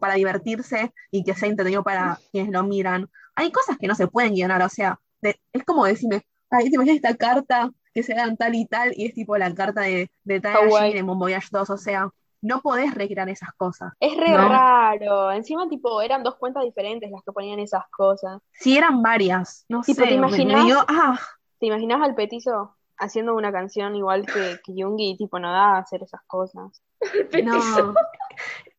para divertirse y que sea entretenido para quienes lo miran. Hay cosas que no se pueden guionar, o sea, de- es como decirme, ay, ¿te imaginas esta carta que se hagan tal y tal? Y es tipo la carta de, de. Jin en Bon Voyage 2, o sea, no podés recrear esas cosas. es re No. raro. Encima, tipo, eran dos cuentas diferentes las que ponían esas cosas. Si eran varias, no Tipo, sé, ¿te me- me imaginas? ah, ¿Te imaginas al petizo haciendo una canción igual que, que Yoongi y tipo no da a hacer esas cosas? no.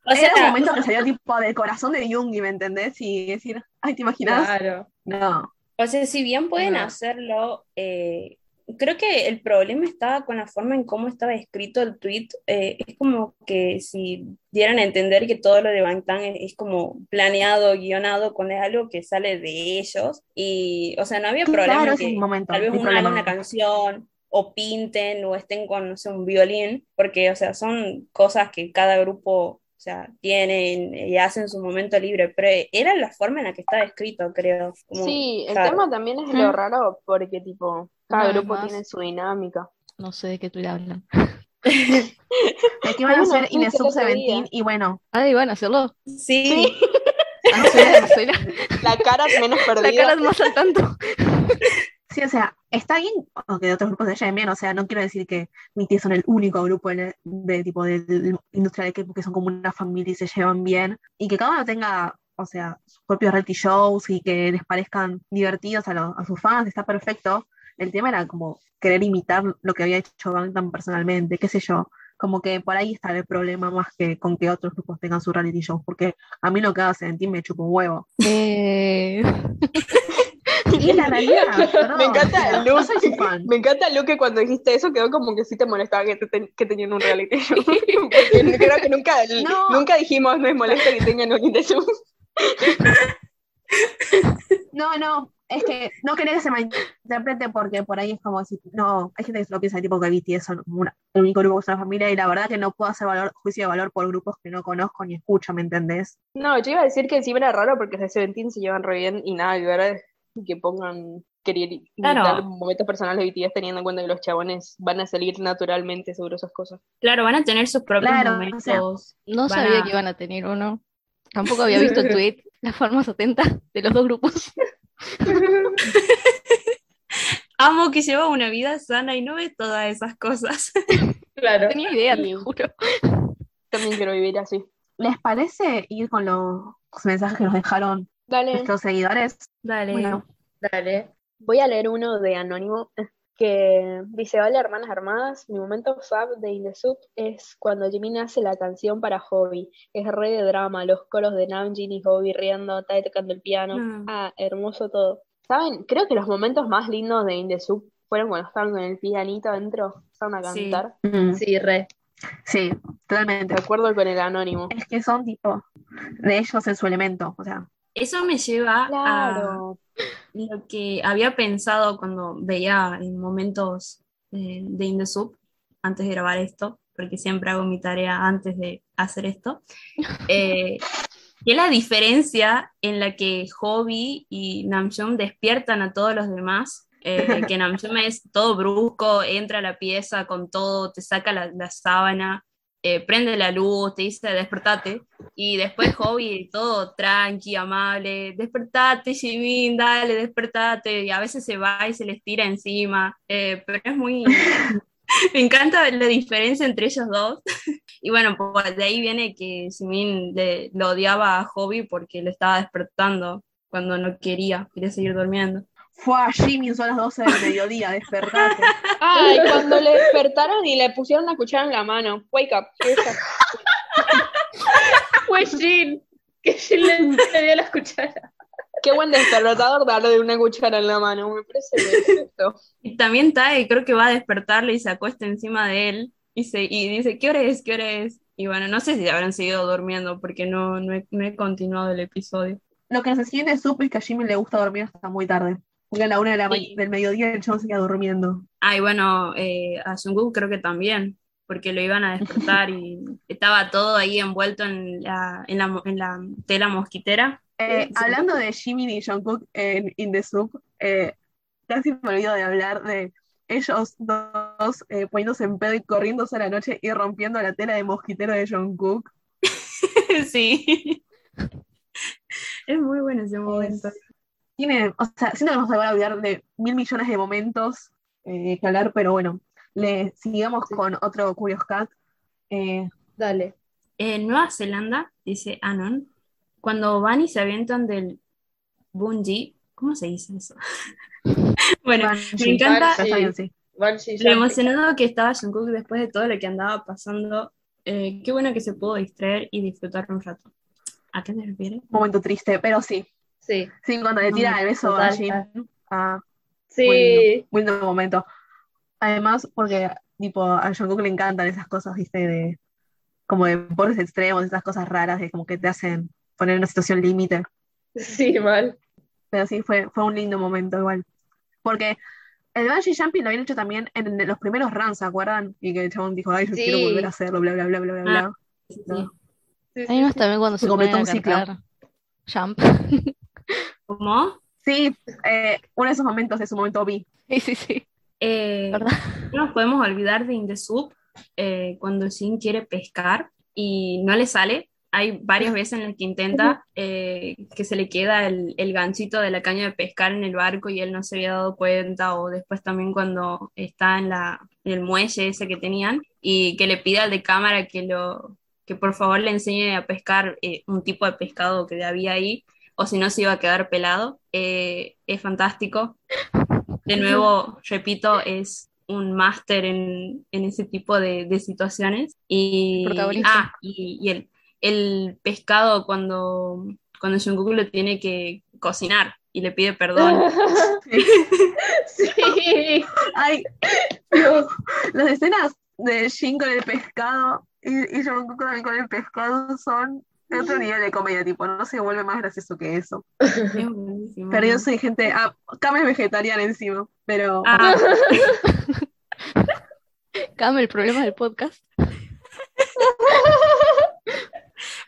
O Era un sea, momento que salió tipo del corazón de Yoongi, ¿me entendés? Y decir, ay, ¿te imaginas? Claro. No. o sea, si bien pueden No. hacerlo, eh, creo que el problema estaba con la forma en cómo estaba escrito el tweet. eh, es como que si dieran a entender que todo lo de Bangtan es, es como planeado, guionado, con algo que sale de ellos. Y, o sea, no había problema Claro, es que momento. tal vez haga problema. una canción o pinten o estén con, no sé, un violín, porque, o sea, son cosas que cada grupo, o sea, tienen y hacen en su momento libre, pero era la forma en la que estaba escrito, creo. como Sí, el raro. tema también es lo raro porque tipo, cada grupo tiene su dinámica. No sé de qué tú le hablan. De que van a hacer tweet In the el Sub otro día. 17 y bueno, Ah, iban a hacerlo. Sí, Ah, no no sé, la, La cara menos la perdida. cara es más al tanto. sí, o sea, está bien o que de otros grupos se lleven bien, o sea, no quiero decir que BTS son el único grupo de, tipo de, de industria de K-pop que son como una familia y se llevan bien, y que cada uno tenga, o sea, sus propios reality shows y que les parezcan divertidos a, los- a sus fans, está perfecto. El tema era como querer imitar lo que había hecho Bangtan personalmente, qué sé yo. Como que por ahí está el problema más que con que otros grupos tengan sus reality shows, porque a mí lo que haga sentir me chupa un huevo. Eh, Y es la realidad, perdón, Me encanta su. Me Lu que cuando dijiste eso quedó como que sí te molestaba que, te ten- que tenían un reality show. Porque creo que nunca, No. nunca dijimos me molesta que tengan un reality show. No, no, es que no quería que se malinterprete porque por ahí es como decir, no, hay gente que se lo piensa tipo que BTS son como una- el único grupo que es una familia y la verdad que no puedo hacer valor, juicio de valor por grupos que no conozco ni escucho, ¿me entendés? No, yo iba a decir que encima era raro porque de Seventeen se llevan re bien y nada, que ahora que pongan querer Claro. momentos personales de BTS teniendo en cuenta que los chabones van a salir naturalmente sobre esas cosas. claro, van a tener sus propios Claro, o momentos. sea, no sabía a- que iban a tener uno. Tampoco había visto el tweet, las formas atentas de los dos grupos. Amo que lleva una vida sana y no ve todas esas cosas. Claro. No tenía idea, te juro. También quiero vivir así. ¿Les parece ir con los mensajes que nos dejaron Dale, nuestros seguidores? Dale. Bueno, Dale. voy a leer uno de Anónimo que dice, hola hermanas armadas, mi momento fab de In The Soup es cuando Jimin hace la canción para Hobby. Es re de drama, los coros de Namjoon y Hobby riendo, Tae tocando el piano. Mm. Ah, hermoso todo. ¿Saben? Creo que los momentos más lindos de In The Soup fueron cuando estaban con el pianito adentro, estaban a Sí. cantar. Mm, Sí, re. sí, totalmente. Me acuerdo con el anónimo. Es que son tipo de ellos en su elemento, o sea, Eso me lleva a lo que había pensado cuando veía en momentos eh, de In the Soup, antes de grabar esto, porque siempre hago mi tarea antes de hacer esto, eh, que la diferencia en la que Hobby y Namjoon despiertan a todos los demás, eh, que Namjoon es todo brusco, entra a la pieza con todo, te saca la, la sábana, eh, prende la luz, te dice despertate, y después Hobby todo tranqui, amable, despertate Jimin, dale, despertate, y a veces se va y se les tira encima, eh, pero es muy... Me encanta la diferencia entre ellos dos. Y bueno, pues de ahí viene que Jimin le, lo odiaba a Hobby porque le estaba despertando cuando no quería, quería seguir durmiendo. Fue a Jimmy, son las 12 del mediodía, despertate. Ay, cuando le despertaron y le pusieron la cuchara en la mano. Wake up. Fue Jin, que Jin le, le dio la cuchara. Qué buen despertador darle una cuchara en la mano. Me parece perfecto. Y también Tae creo que va a despertarle y se acuesta encima de él y, se, y dice, ¿qué hora es? ¿Qué hora es? Y bueno, no sé si habrán seguido durmiendo porque no, no, he, no he continuado el episodio. Lo que nos enseña de Sup es que a Jimmy le gusta dormir hasta muy tarde. Porque a la una de la Sí. del mediodía el chabón se queda durmiendo. Ah, y bueno, eh, a Jungkook creo que también, porque lo iban a despertar y estaba todo ahí envuelto en la, en la, en la tela mosquitera. Eh, hablando de Jimmy y Jungkook en In The Soup, eh, casi me olvido de hablar de ellos dos eh, poniéndose en pedo y corriéndose a la noche y rompiendo la tela de mosquitero de Jungkook. sí. Es muy bueno ese momento. Tiene, o sea, siento que nos a olvidar de mil millones de momentos eh, que hablar, pero bueno, le sigamos con otro Curious Cat. Eh, Dale. En Nueva Zelanda, dice Anon, cuando van y se avientan del bungee, ¿cómo se dice eso? bueno, me encanta lo emocionado que estaba Jungkook después de todo lo que andaba pasando. Eh, qué bueno que se pudo distraer y disfrutar un rato. ¿A qué te refieres? Momento triste, pero sí. Sí. Sí, cuando le tira el beso a Total. Jin. Ah, Sí. Muy lindo, muy lindo momento. Además, porque tipo, a Jungkook le encantan esas cosas, viste, de como de deportes extremos, esas cosas raras, de como que te hacen poner en una situación límite. Sí, mal. Pero sí, fue, fue un lindo momento igual. Porque el bungee jumping lo habían hecho también en los primeros runs, ¿se acuerdan? Y que el chabón dijo, ay, yo Sí. quiero volver a hacerlo, bla, bla, bla, bla, bla, bla. Sí, No. sí. Sí, unos sí. también cuando Se se completó a un ciclo. Jump. ¿Cómo? Sí, eh, uno de esos momentos es un momento vi. Sí, sí, sí. Eh, ¿Verdad? no nos podemos olvidar de In the Soup eh, cuando Shin quiere pescar y no le sale. Hay varias veces en las que intenta eh, que se le queda el, el ganchito de la caña de pescar en el barco y él no se había dado cuenta, o después también cuando está en, la, en el muelle ese que tenían y que le pide al de cámara que, lo, que por favor le enseñe a pescar eh, un tipo de pescado que había ahí, o si no se iba a quedar pelado. Eh, es fantástico. De nuevo, repito, es un máster en, en ese tipo de, de situaciones. Y, ah, y, y el, el pescado cuando, cuando Jungkook lo tiene que cocinar y le pide perdón. Sí. Ay, Dios, las escenas de Shin con el pescado y, y Jungkook también con el pescado son otro nivel de comedia, tipo, no se vuelve más gracioso que eso. Es buenísimo. Pero yo soy gente, ah, Cam es vegetariana encima, pero Ah, Cam, el problema del podcast.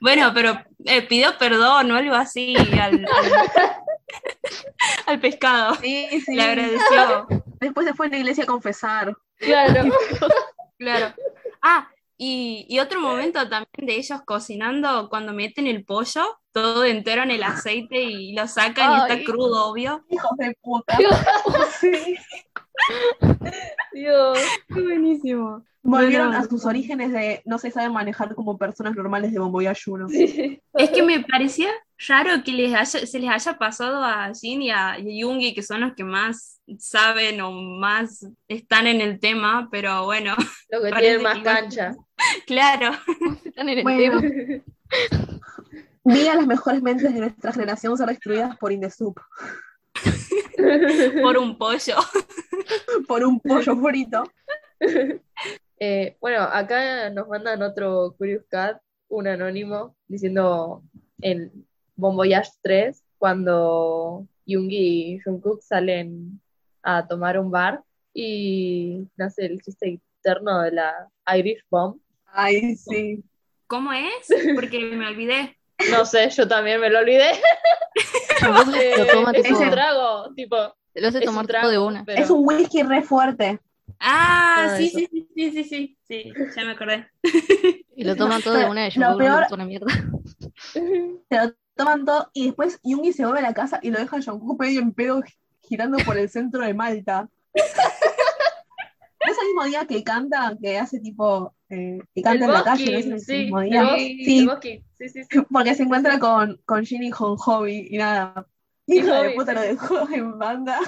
bueno, pero eh, pidió perdón o algo así al, al, al pescado. sí, sí. Le agradeció. Después se fue a la iglesia a confesar. Claro. Claro. Ah, y, y otro momento también de ellos cocinando cuando meten el pollo todo entero en el aceite y lo sacan y Ay. está crudo, obvio. Hijos de puta. Sí. Dios. Qué buenísimo. Volvieron Bueno. a sus orígenes de no se saben manejar como personas normales de bombo y ayuno. Sí. Es que me parecía raro que les haya- se les haya pasado a Jin y a Yoongi, que son los que más saben o más están en el tema, pero bueno, Lo que Parece tiene más que igual- cancha. claro. Están en el Bueno. tema. Vi a las mejores mentes de nuestra generación ser destruidas por Indesoup. por un pollo. por un pollo frito. Eh, bueno, acá nos mandan otro Curious Cat, un anónimo, diciendo en Bon Voyage 3, cuando Yoongi y Jungkook salen a tomar un bar y nace el chiste interno de la Irish Bomb. Ay, sí. ¿Cómo es? Porque me olvidé. No sé, yo también me lo olvidé. Eh, lo toma es un trago, tipo. lo hace es tomar trago, de una. pero- Es un whisky re fuerte. Ah, sí, sí, sí, sí, sí, sí, sí, ya me acordé. Y lo toman todo de una y Lo peor- gusta una mierda. Se lo toman todo y después Yoongi se vuelve a la casa y lo deja a Jungkook medio en pedo girando por el centro de Malta. ¿No es el mismo día que canta, que hace tipo, eh, que canta en la calle? ¿No es el sí, mismo el día? bosque, Sí, el bosque, sí, sí, sí. porque se encuentra con, con Jin y con Hobby y nada. Hijo de puta sí. lo dejó en banda.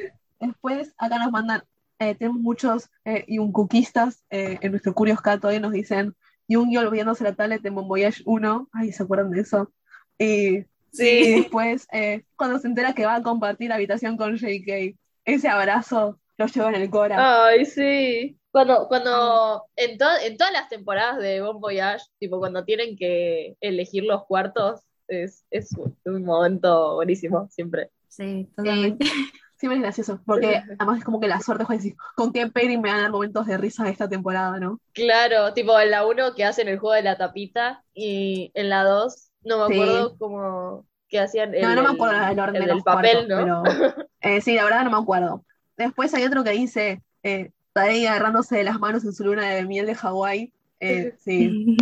Después acá nos mandan, eh, tenemos muchos eh, Yungkookistas eh, en nuestro Curious Cat, todavía nos dicen Yoongi olvidándose la tablet en Bon Voyage 1. Ay, ¿se acuerdan de eso? Y, y Sí. después, eh, cuando se entera que va a compartir habitación con JK, ese abrazo lo lleva en el cora. Ay, sí. Cuando, cuando en, to- en todas las temporadas de Bon Voyage, tipo cuando tienen que elegir los cuartos, es, es un, un momento buenísimo, siempre. Sí, Sí, totalmente. siempre es gracioso, porque además es como que la suerte juega decir, ¿con qué pairing me van a dar momentos de risa esta temporada, no? Claro, tipo en la 1 que hacen el juego de la tapita y en la 2 no me Sí. acuerdo cómo que hacían el, No, no me el- acuerdo el orden el de del los papel, cuartos, ¿no? pero eh, sí, la verdad no me acuerdo. Después hay otro que dice, eh, Tadei agarrándose de las manos en su luna de miel de Hawái. Eh, sí.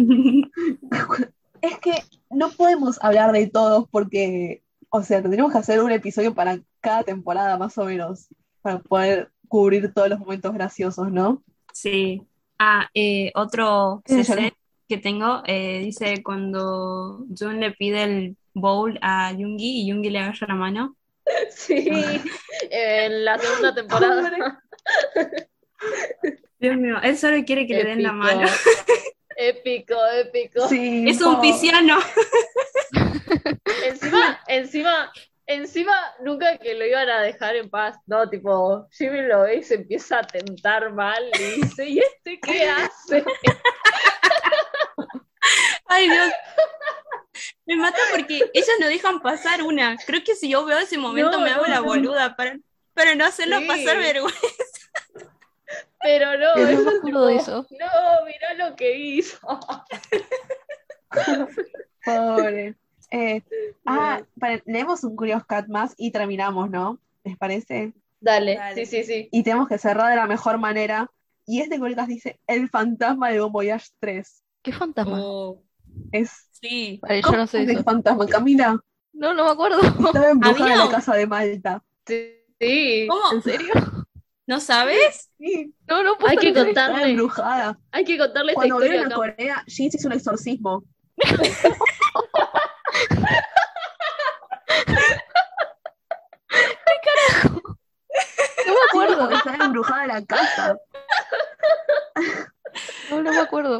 Es que no podemos hablar de todos porque, o sea, tendríamos que hacer un episodio para cada temporada más o menos, para poder cubrir todos los momentos graciosos, ¿no? Sí. Ah, eh, otro CC que tengo eh, dice cuando Jun le pide el bowl a Yoongi y Yoongi le agarra la mano. Sí, en la segunda temporada. Dios mío, él solo quiere que le den la mano. Épico, épico. Sí, Es un pisciano. Encima, encima, encima nunca que lo iban a dejar en paz, ¿no? Tipo, Jimmy lo ve y se empieza a tentar mal y dice, ¿y este qué hace? Ay, Dios. Me mata porque ellas no dejan pasar una. Creo que si yo veo ese momento No, me hago no, la no. boluda para, para no hacerlo Sí. pasar vergüenza. Pero no, Pero no eso de eso. No, mirá lo que hizo. Pobre. Eh, ah, para- leemos un Curious Cat más y terminamos, ¿no? ¿Les parece? Dale, Dale. sí, sí, sí. Y tenemos que cerrar de la mejor manera. Y este Curious dice, el fantasma de Bon Voyage 3. ¿Qué fantasma? Oh, Es... sí. Vale, yo no sé ¿Cómo es eso. fantasma? Camila, No, no me acuerdo. estaba embrujada en la casa de Malta. Sí, sí. ¿Cómo? ¿En serio? ¿No sabes? Sí, No, no puedo Hay que contarle, embrujada. hay que contarle esta Cuando historia volvieron a. Corea, Jin hizo un exorcismo. No me acuerdo. Estaba embrujada la casa. No, no me acuerdo.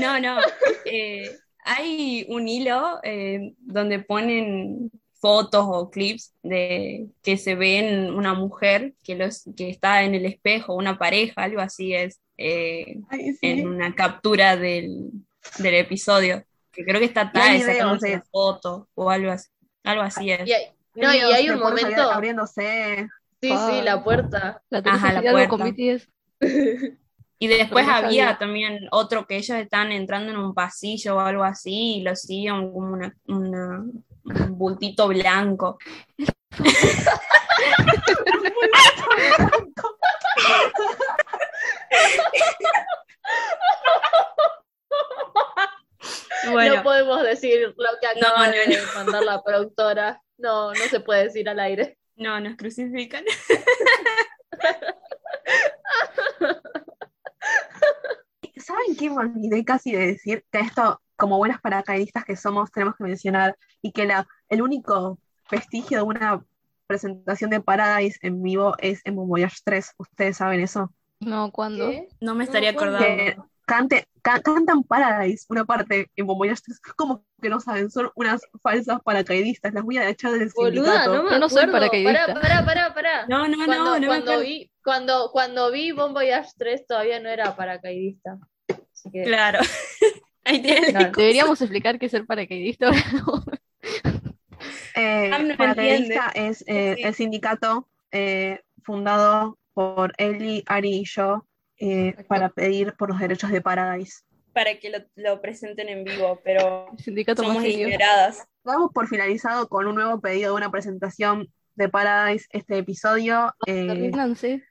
No, no. Eh, hay un hilo eh, donde ponen fotos o clips de que se ven una mujer que, los, que está en el espejo, una pareja, algo así es, eh, Ay, sí. en una captura del, del episodio. Que creo que está sacándose de- la foto o algo así. Algo así es. Y hay, no, y hay un momento. abriéndose. Sí, sí, la puerta. La Ajá, la puerta. Y después no había sabía. también otro que ellos están entrando en un pasillo o algo así y lo siguen como una, una- un bultito blanco. Bueno, No podemos decir lo que acaba No, no, de mandar la productora. No, no se puede decir al aire. no, nos crucifican. ¿Saben qué me olvidé casi de decir? Que esto, como buenas paracaidistas que somos, tenemos que mencionar y que la, el único vestigio de una presentación de Paradise en vivo es en Bon Voyage 3. ¿Ustedes saben eso? No, ¿cuándo? ¿Qué? No me estaría acordando. Que cante, ca- cantan Paradise, una parte en Bon Voyage 3. Como que no saben, son unas falsas paracaidistas. Las voy a echar del Boluda, sindicato. no me Yo no soy paracaidista. Pará, pará, pará, pará. No, no, Cuando, no, no me cuando acuerdo. vi, Cuando, cuando vi Bon Voyage 3 todavía no era paracaidista. Así que, Claro. Ahí tienes. Claro. Deberíamos explicar qué es ser paracaidista. Eh, no paracaidista es eh, Sí. el sindicato eh, fundado por Eli, Ari y yo eh, para pedir por los derechos de Paradise. Para que lo, lo presenten en vivo, pero somos ignoradas. Damos por finalizado con un nuevo pedido de una presentación de Paradise este episodio. Eh,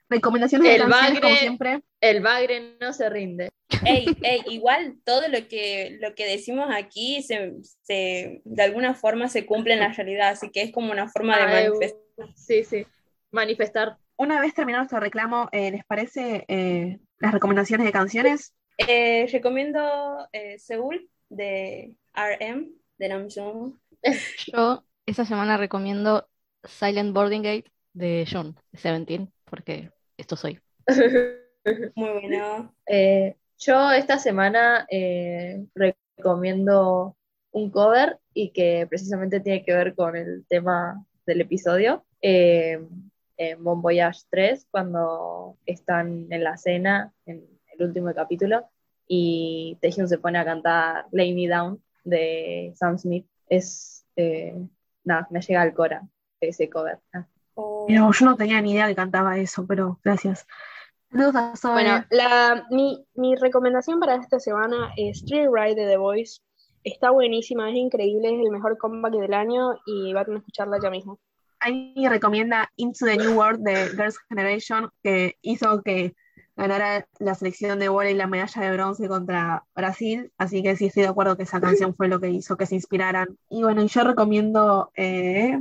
recomendaciones de El canciones, como bagre- siempre. El bagre no se rinde. Ey, ey, igual todo lo que, lo que decimos aquí se, se- de alguna forma se cumple en la realidad, así que es como una forma de Ah, eh, manifestar. Sí, sí. Manifestar. Una vez terminado nuestro reclamo, eh, ¿les parece eh, las recomendaciones de canciones? Eh, recomiendo eh, Seúl de RM, de Namjoon. Yo esta semana recomiendo Silent Boarding Gate de John, de Seventeen, porque esto soy. Muy bueno. Eh, yo esta semana eh, recomiendo un cover y que precisamente tiene que ver con el tema del episodio. Eh, en Bon Voyage 3, cuando están en la cena, en el último capítulo, y Taehyung se pone a cantar Lay Me Down de Sam Smith. Es, eh, nada, me llega al cora ese cover. Ah. Oh, yo no tenía ni idea que cantaba eso, pero gracias. Saludos a Zoe. Bueno, la, mi, mi recomendación para esta semana es Street Ride de The Voice. Está buenísima, es increíble, es el mejor comeback del año y van a escucharla ya mismo. Ahí recomienda Into the New World de Girls' Generation, que hizo que ganara la selección de y la medalla de bronce contra Brasil, así que sí estoy de acuerdo que esa canción fue lo que hizo que se inspiraran. Y bueno, yo recomiendo eh,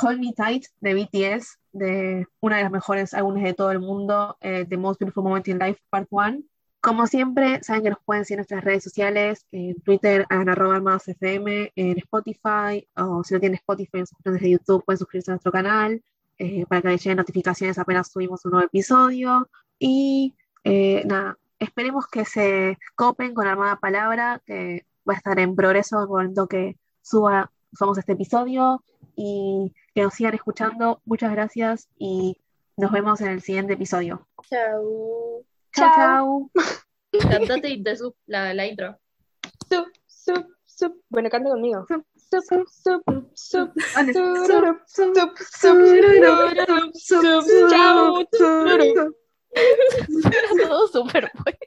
Hold Me Tight de BTS, de una de las mejores álbumes de todo el mundo, eh, The Most Beautiful Moment in Life, Part 1. Como siempre, saben que nos pueden seguir en nuestras redes sociales, en Twitter, en arroba armados FM, en Spotify, o si no tienen Spotify, en sus canales de YouTube, pueden suscribirse a nuestro canal eh, para que les lleguen notificaciones apenas subimos un nuevo episodio. Y eh, nada, esperemos que se copen con Armada Palabra, que va a estar en progreso al momento que suba, subamos este episodio, y que nos sigan escuchando. Muchas gracias y nos vemos en el siguiente episodio. Chau. Chao, Chao. chao. Cantate y te sub la, la intro. Sup, sup, sup. Bueno, canta conmigo. Sup, Sup, sup, sup, Vale. sururup, Sup, sup, sup, sup, sururup, sururup, sup, sup, sup, chao, sup, sup. Todo súper bueno.